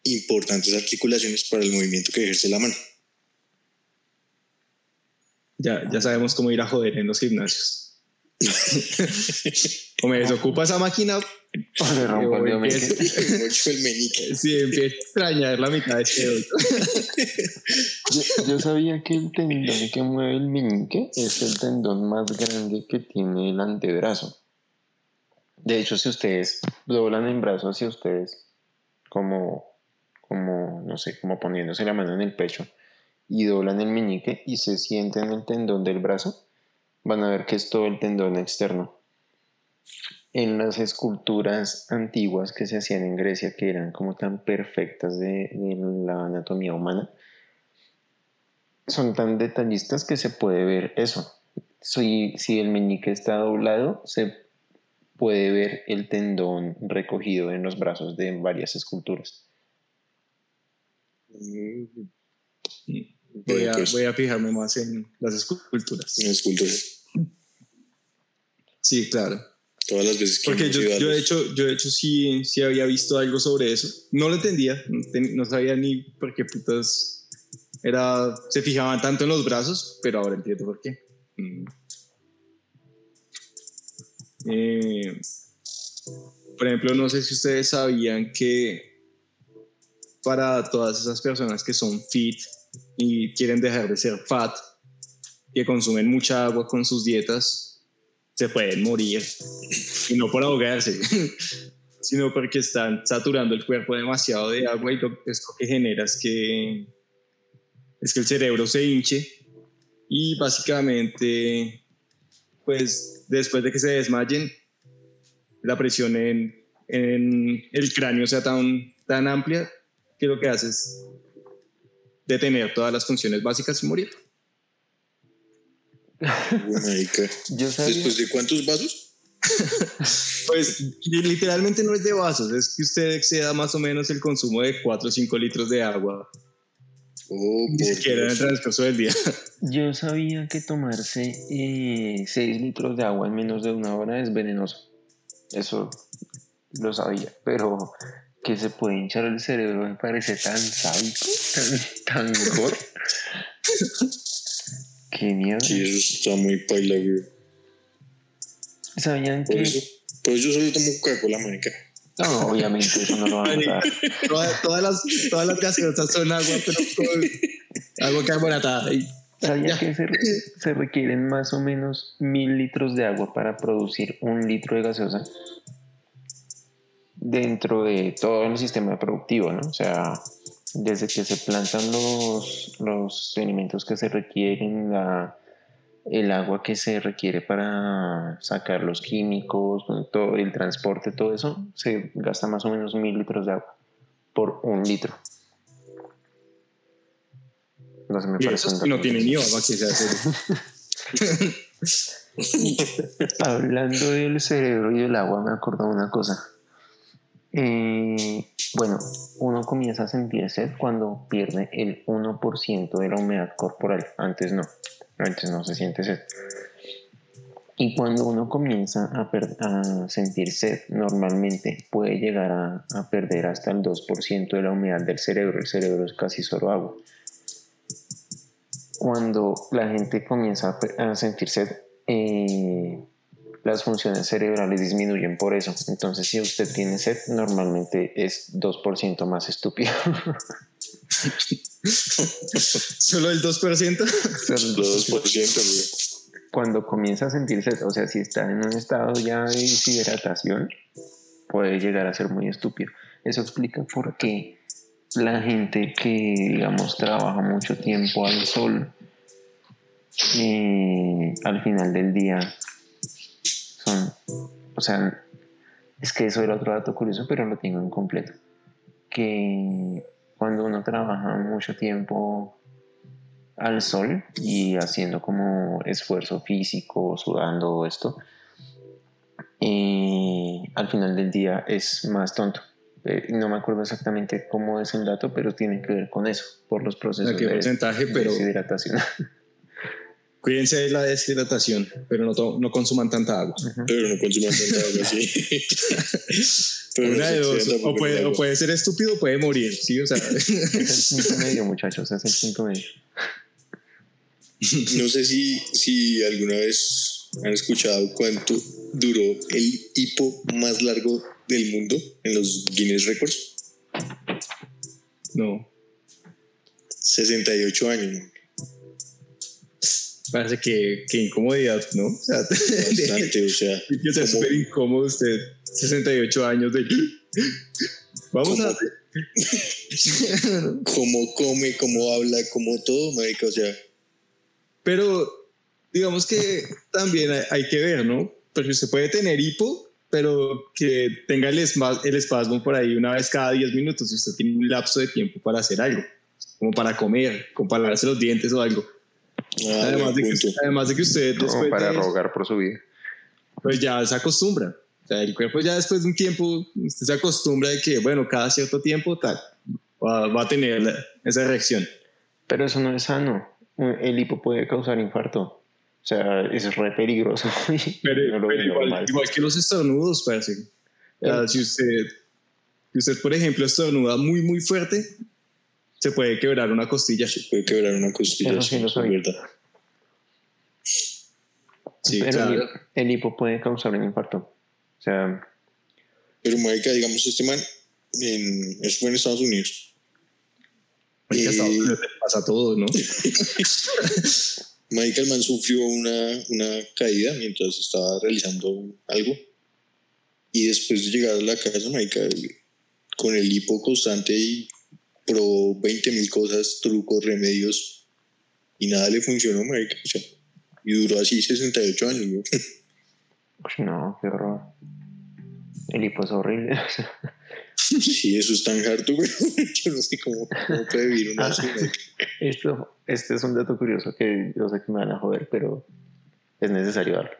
importantes articulaciones para el movimiento que ejerce la mano. Ya, ya sabemos cómo ir a joder en los gimnasios. o me desocupa esa máquina, O le rompo el o dedo meñique. empiezo- Mucho el meñique. sí, empiezo a extrañar la mitad de este dedo. Yo, yo sabía que el tendón que mueve el meñique es el tendón más grande que tiene el antebrazo. De hecho, si ustedes doblan el brazo hacia ustedes, como, como, no sé, como poniéndose la mano en el pecho, y doblan el meñique y se sienten el tendón del brazo, van a ver que es todo el tendón externo. En las esculturas antiguas que se hacían en Grecia, que eran como tan perfectas de, de la anatomía humana, son tan detallistas que se puede ver eso. Si, si el meñique está doblado, se puede ver el tendón recogido en los brazos de varias esculturas. Voy a, pues, voy a fijarme más en las esculturas. en. Sí, claro. Todas las veces que Porque yo, yo de hecho, yo de hecho sí, sí había visto algo sobre eso. No lo entendía, no, ten- no sabía ni por qué putas era, se fijaban tanto en los brazos, pero ahora entiendo por qué. Mm. Eh, por ejemplo, no sé si ustedes sabían que para todas esas personas que son fit y quieren dejar de ser fat, que consumen mucha agua con sus dietas, se pueden morir. Y no por ahogarse, sino porque están saturando el cuerpo demasiado de agua y lo, esto que genera es que, es que el cerebro se hinche y básicamente, pues después de que se desmayen, la presión en, en el cráneo sea tan, tan amplia que lo que hace es detener todas las funciones básicas y morir. Yo sabía, ¿Después de cuántos vasos? Pues li- literalmente no es de vasos, es que usted exceda más o menos el consumo de 4 o 5 litros de agua, Oh, ni siquiera en el transcurso del día. yo sabía que tomarse 6 litros de agua en menos de una hora es venenoso. Eso lo sabía, pero que se puede hinchar el cerebro me parece tan sádico, tan, tan gore. Qué mierda. Sí, eso está muy paila, güey. ¿Sabían Por que eso, por eso yo solo tomo Coca-Cola, marica. No, obviamente eso no lo van a notar. Todas, todas las, todas las gaseosas son agua, pero con agua carbonatada. ¿Sabían que se, se requieren más o menos mil litros de agua para producir un litro de gaseosa? Dentro de todo el sistema productivo, ¿no? O sea, desde que se plantan los, los alimentos que se requieren, la, el agua que se requiere para sacar los químicos, todo el transporte, todo eso, se gasta más o menos mil litros de agua por un litro. No se me y parece eso no tiene ni agua que se hace. Hablando del cerebro y del agua, me acordó una cosa. Eh, bueno, uno comienza a sentir sed cuando pierde el 1% de la humedad corporal. Antes no, antes no se siente sed. Y cuando uno comienza a, sentir sed, normalmente puede llegar a, perder hasta el 2% de la humedad del cerebro. El cerebro es casi solo agua. Cuando la gente comienza a, a sentir sed, eh, las funciones cerebrales disminuyen por eso. Entonces, si usted tiene sed, normalmente es 2% más estúpido. Solo el 2%. Los 2%, güey. Cuando comienza a sentir sed, o sea, si está en un estado ya de deshidratación, puede llegar a ser muy estúpido. Eso explica por qué la gente que, digamos, trabaja mucho tiempo al sol, eh, al final del día son, o sea, es que eso era otro dato curioso, pero lo tengo incompleto. Que cuando uno trabaja mucho tiempo al sol y haciendo como esfuerzo físico, sudando esto, eh, al final del día es más tonto. Eh, no me acuerdo exactamente cómo es el dato, pero tiene que ver con eso, por los procesos ¿A qué de porcentaje? Pero deshidratación. cuídense de la deshidratación, pero no, to- no consuman tanta agua. Pero no consuman tanta agua. Pero no Una de dos, o puede, o puede ser estúpido o puede morir, ¿sí? O sea, es el punto medio, muchachos, es el punto medio. No sé si, si alguna vez han escuchado cuánto duró el hipo más largo del mundo en los Guinness Records. No. 68 años. Parece que, que incomodidad, ¿no? O sea, Bastante, o sea. que sea súper incómodo usted, 68 años de... Vamos a... cómo come, cómo habla, cómo todo, marica, o sea, Pero digamos que también hay, hay que ver, ¿no? Porque usted puede tener hipo, pero que tenga el espasmo por ahí una vez cada 10 minutos. Usted tiene un lapso de tiempo para hacer algo, como para comer, como para lavarse los dientes o algo. Ah, además, de que, además de que usted después para de eso, rogar por su vida. pues ya se acostumbra. O sea, el cuerpo ya después de un tiempo, usted se acostumbra de que, bueno, cada cierto tiempo tal, va, va a tener la- esa reacción. Pero eso no es sano. El hipo puede causar infarto. O sea, es re peligroso. Pero, No pero igual, igual que los estornudos, parece. O sea, Eh. si usted, si usted, por ejemplo, estornuda muy, muy fuerte, se puede quebrar una costilla. Puede quebrar una costilla, Eso sí es sabía. verdad. Sí, Pero claro. el hipo puede causar un infarto. O sea, Pero, marica, digamos, este man, en, eso fue en Estados Unidos. Marica, Eh, Estados Unidos le pasa todo, ¿no? Marica, el man sufrió una, una caída mientras estaba realizando algo. Y después de llegar a la casa, marica, con el hipo constante y probó 20 mil cosas, trucos, remedios, y nada le funcionó, marica. O sea, y duró así 68 años, ¿no? uy, no, qué horror. El hipo es horrible. Sí, eso es tan harto, güey. Yo no sé cómo, cómo puede vivir así, marica. Esto, este es un dato curioso que yo sé que me van a joder, pero es necesario darlo.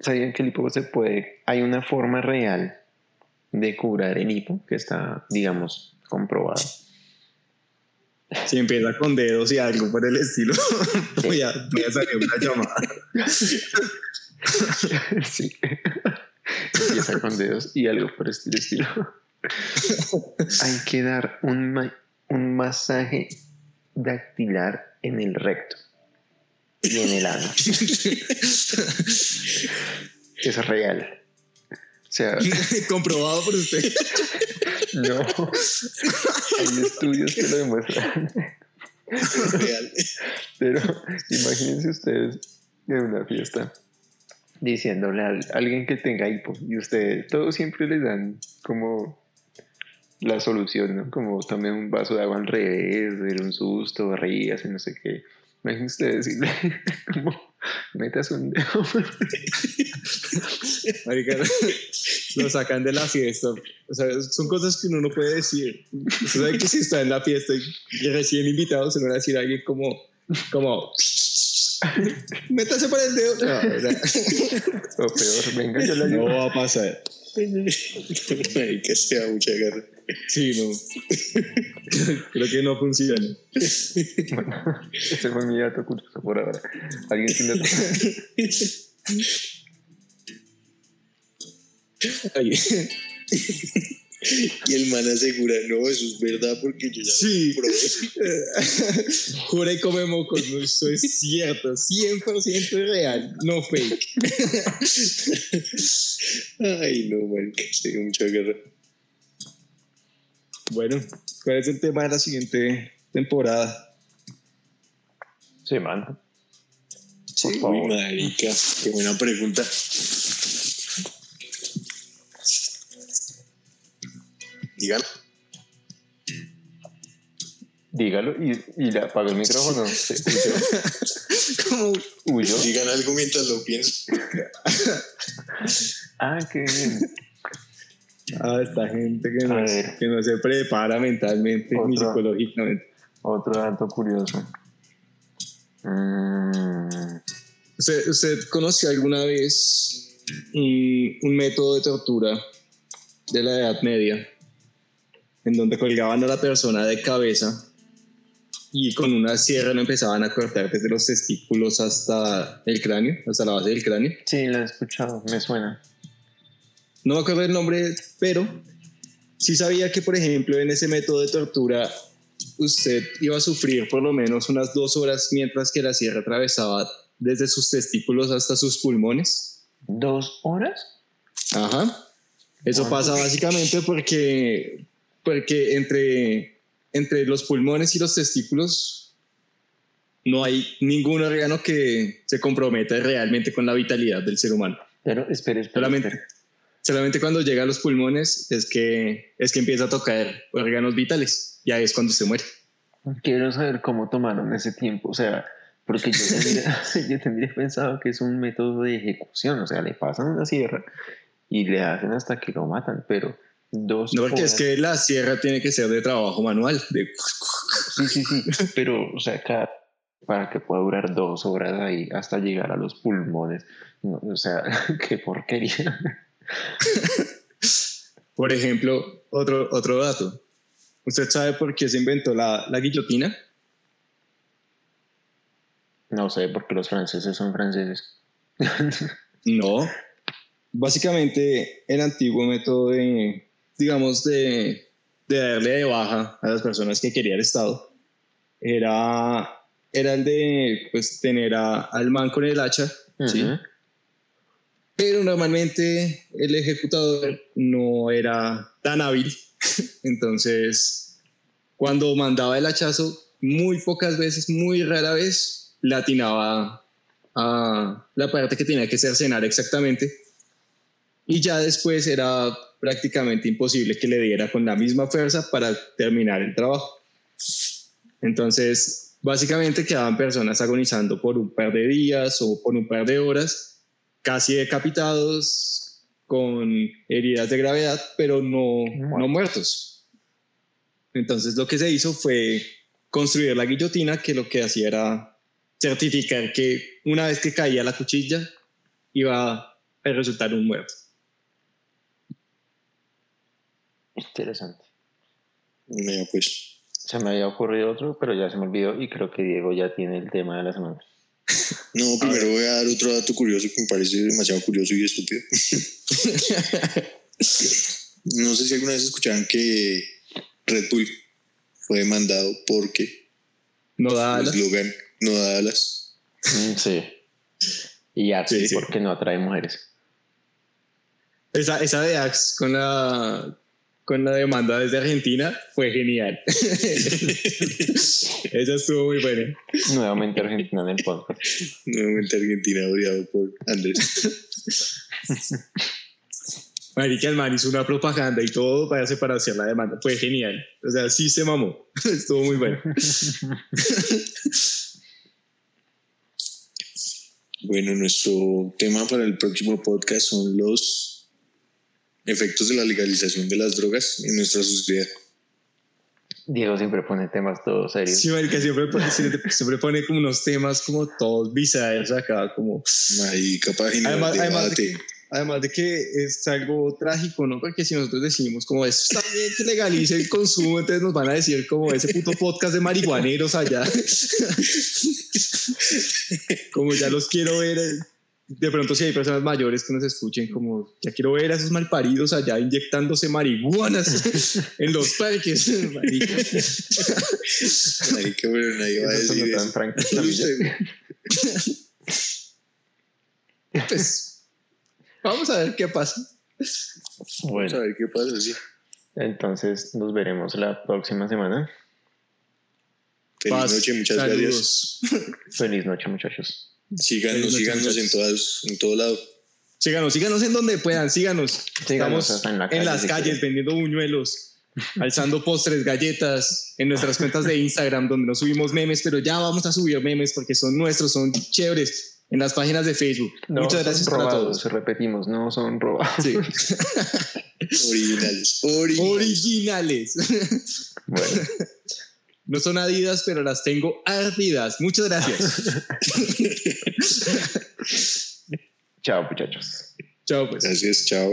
¿Sabían que el hipo se puede... Hay una forma real de curar el hipo que está, digamos, comprobada. Si empieza con dedos y algo por el estilo, voy a, voy a salir una llamada. sí. Empieza con dedos y algo por este estilo. Hay que dar un, ma- un masaje dactilar en el recto y en el ano. Es real. Sea, Comprobado por usted. no. Hay estudios que lo demuestran. Real. Pero imagínense ustedes en una fiesta diciéndole a alguien que tenga hipo y ustedes todos siempre les dan como la solución, ¿no? Como tomen un vaso de agua al revés, de un susto, ríase, no sé qué. Imagínense ustedes decirle como metas un dedo. Marica, lo sacan de la fiesta. O sea, son cosas que uno no puede decir. Usted sabe que si está en la fiesta y recién invitado, se lo va a decir a alguien como, como, métase por el dedo. No, o sea, o peor, venga, yo le no ayudo. va a pasar. Marica, se da mucha garra. Sí, no. Creo que no funciona. Bueno, ese fue mi dato curioso por ahora. ¿Alguien tiene otro? Ay, Y el man asegura, no, eso es verdad porque yo ya Sí. lo probé. Jura y come mocos, no, eso es cierto, 100% real, no fake. Ay, no, marica, se dio mucha garra. Bueno, ¿cuál es el tema de la siguiente temporada? Semana. Sí, favor. uy, marica, qué buena pregunta. Dígalo. Dígalo y, y le apagó el micrófono. Como Huyó. Digan algo mientras lo pienso. Ah, qué bien. Ah, esta gente que A no, que no se prepara mentalmente ni Otro. psicológicamente. Otro dato curioso. Mm, ¿Usted, usted conoció alguna vez un, un método de tortura de la Edad Media en donde colgaban a la persona de cabeza y con una sierra lo empezaban a cortar desde los testículos hasta el cráneo, hasta la base del cráneo? sí, lo he escuchado, me suena. No me acuerdo el nombre, pero sí sabía que, por ejemplo, en ese método de tortura usted iba a sufrir por lo menos unas dos horas mientras que la sierra atravesaba desde sus testículos hasta sus pulmones. ¿Dos horas? Ajá. Eso Wow. pasa básicamente porque, porque entre, entre los pulmones y los testículos no hay ningún órgano que se comprometa realmente con la vitalidad del ser humano. Pero espere, espere. Solamente, espere. Solamente cuando llega a los pulmones es que, es que empieza a tocar órganos vitales. Ya es cuando se muere. Quiero saber cómo tomaron ese tiempo. O sea, porque yo tendría, yo tendría pensado que es un método de ejecución. O sea, le pasan una sierra y le hacen hasta que lo matan. Pero dos No, porque es horas- que la sierra tiene que ser de trabajo manual. de- Sí, sí, sí. Pero, o sea, cada- para que pueda durar dos horas ahí hasta llegar a los pulmones. No, o sea, qué porquería. Por ejemplo, otro, otro dato. ¿Usted sabe por qué se inventó la, la guillotina? No sé, porque los franceses son franceses. No. Básicamente, el antiguo método de, digamos, de, de darle de baja a las personas que quería el Estado era, era el de pues, tener a- al man con el hacha, ¿sí? Pero normalmente el ejecutador no era tan hábil. Entonces, cuando mandaba el hachazo, muy pocas veces, muy rara vez, le atinaba a la parte que tenía que cercenar exactamente. Y ya después era prácticamente imposible que le diera con la misma fuerza para terminar el trabajo. Entonces, básicamente quedaban personas agonizando por un par de días o por un par de horas, casi decapitados, con heridas de gravedad, pero no, no muertos. Entonces, lo que se hizo fue construir la guillotina, que lo que hacía era certificar que una vez que caía la cuchilla, iba a resultar un muerto. Interesante. Pues. Se me había ocurrido otro, pero ya se me olvidó y creo que Diego ya tiene el tema de la semana. No, primero voy a dar otro dato curioso que me parece demasiado curioso y estúpido. no sé si alguna vez escucharon que Red Bull fue demandado porque No da el alas. eslogan no da alas. Mm, Sí. Y Sí, sí. porque no atrae mujeres. Esa, esa de Axe con la, con la demanda desde Argentina fue genial. Esa estuvo muy buena. Nuevamente Argentina en el podcast. Nuevamente Argentina odiado por Andrés. Marica, el man hizo una propaganda y todo para separarse la demanda. Fue genial. O sea, sí se mamó. Estuvo muy bueno. Bueno, nuestro tema para el próximo podcast son los efectos de la legalización de las drogas en nuestra sociedad. Diego siempre pone temas todos serios. Sí, marica, siempre, pone- siempre, pone como unos temas como todos bizarros acá, como... Capaz generar Además- además de. Además de que es algo trágico, ¿no? Porque si nosotros decimos como eso está bien que legalice el consumo, entonces nos van a decir como ese puto podcast de marihuaneros allá. como ya los quiero ver. De pronto si hay personas mayores que nos escuchen como ya quiero ver a esos malparidos allá inyectándose marihuanas en los parques. marica. Ahí que bueno, nadie va a decir tan eso. Pues vamos a ver qué pasa. Vamos a Bueno, ver qué pasa, sí. entonces nos veremos la próxima semana. Feliz Paz, noche, muchas gracias. saludos. Feliz noche, muchachos. Síganos, síganos en, todas, en todo lado. Síganos, síganos en donde puedan, síganos. Síganos Estamos en la en calle, las si calles vendiendo buñuelos, alzando postres, galletas, en nuestras cuentas de Instagram donde no subimos memes, pero ya vamos a subir memes porque son nuestros, son chéveres. En las páginas de Facebook. No Muchas son gracias para robados, todos. repetimos, no son robados. Sí. Originales. Originales. Originales. Bueno, no son Adidas, pero las tengo ardidas. Muchas gracias. chao, muchachos. Chao, pues. Gracias, chao.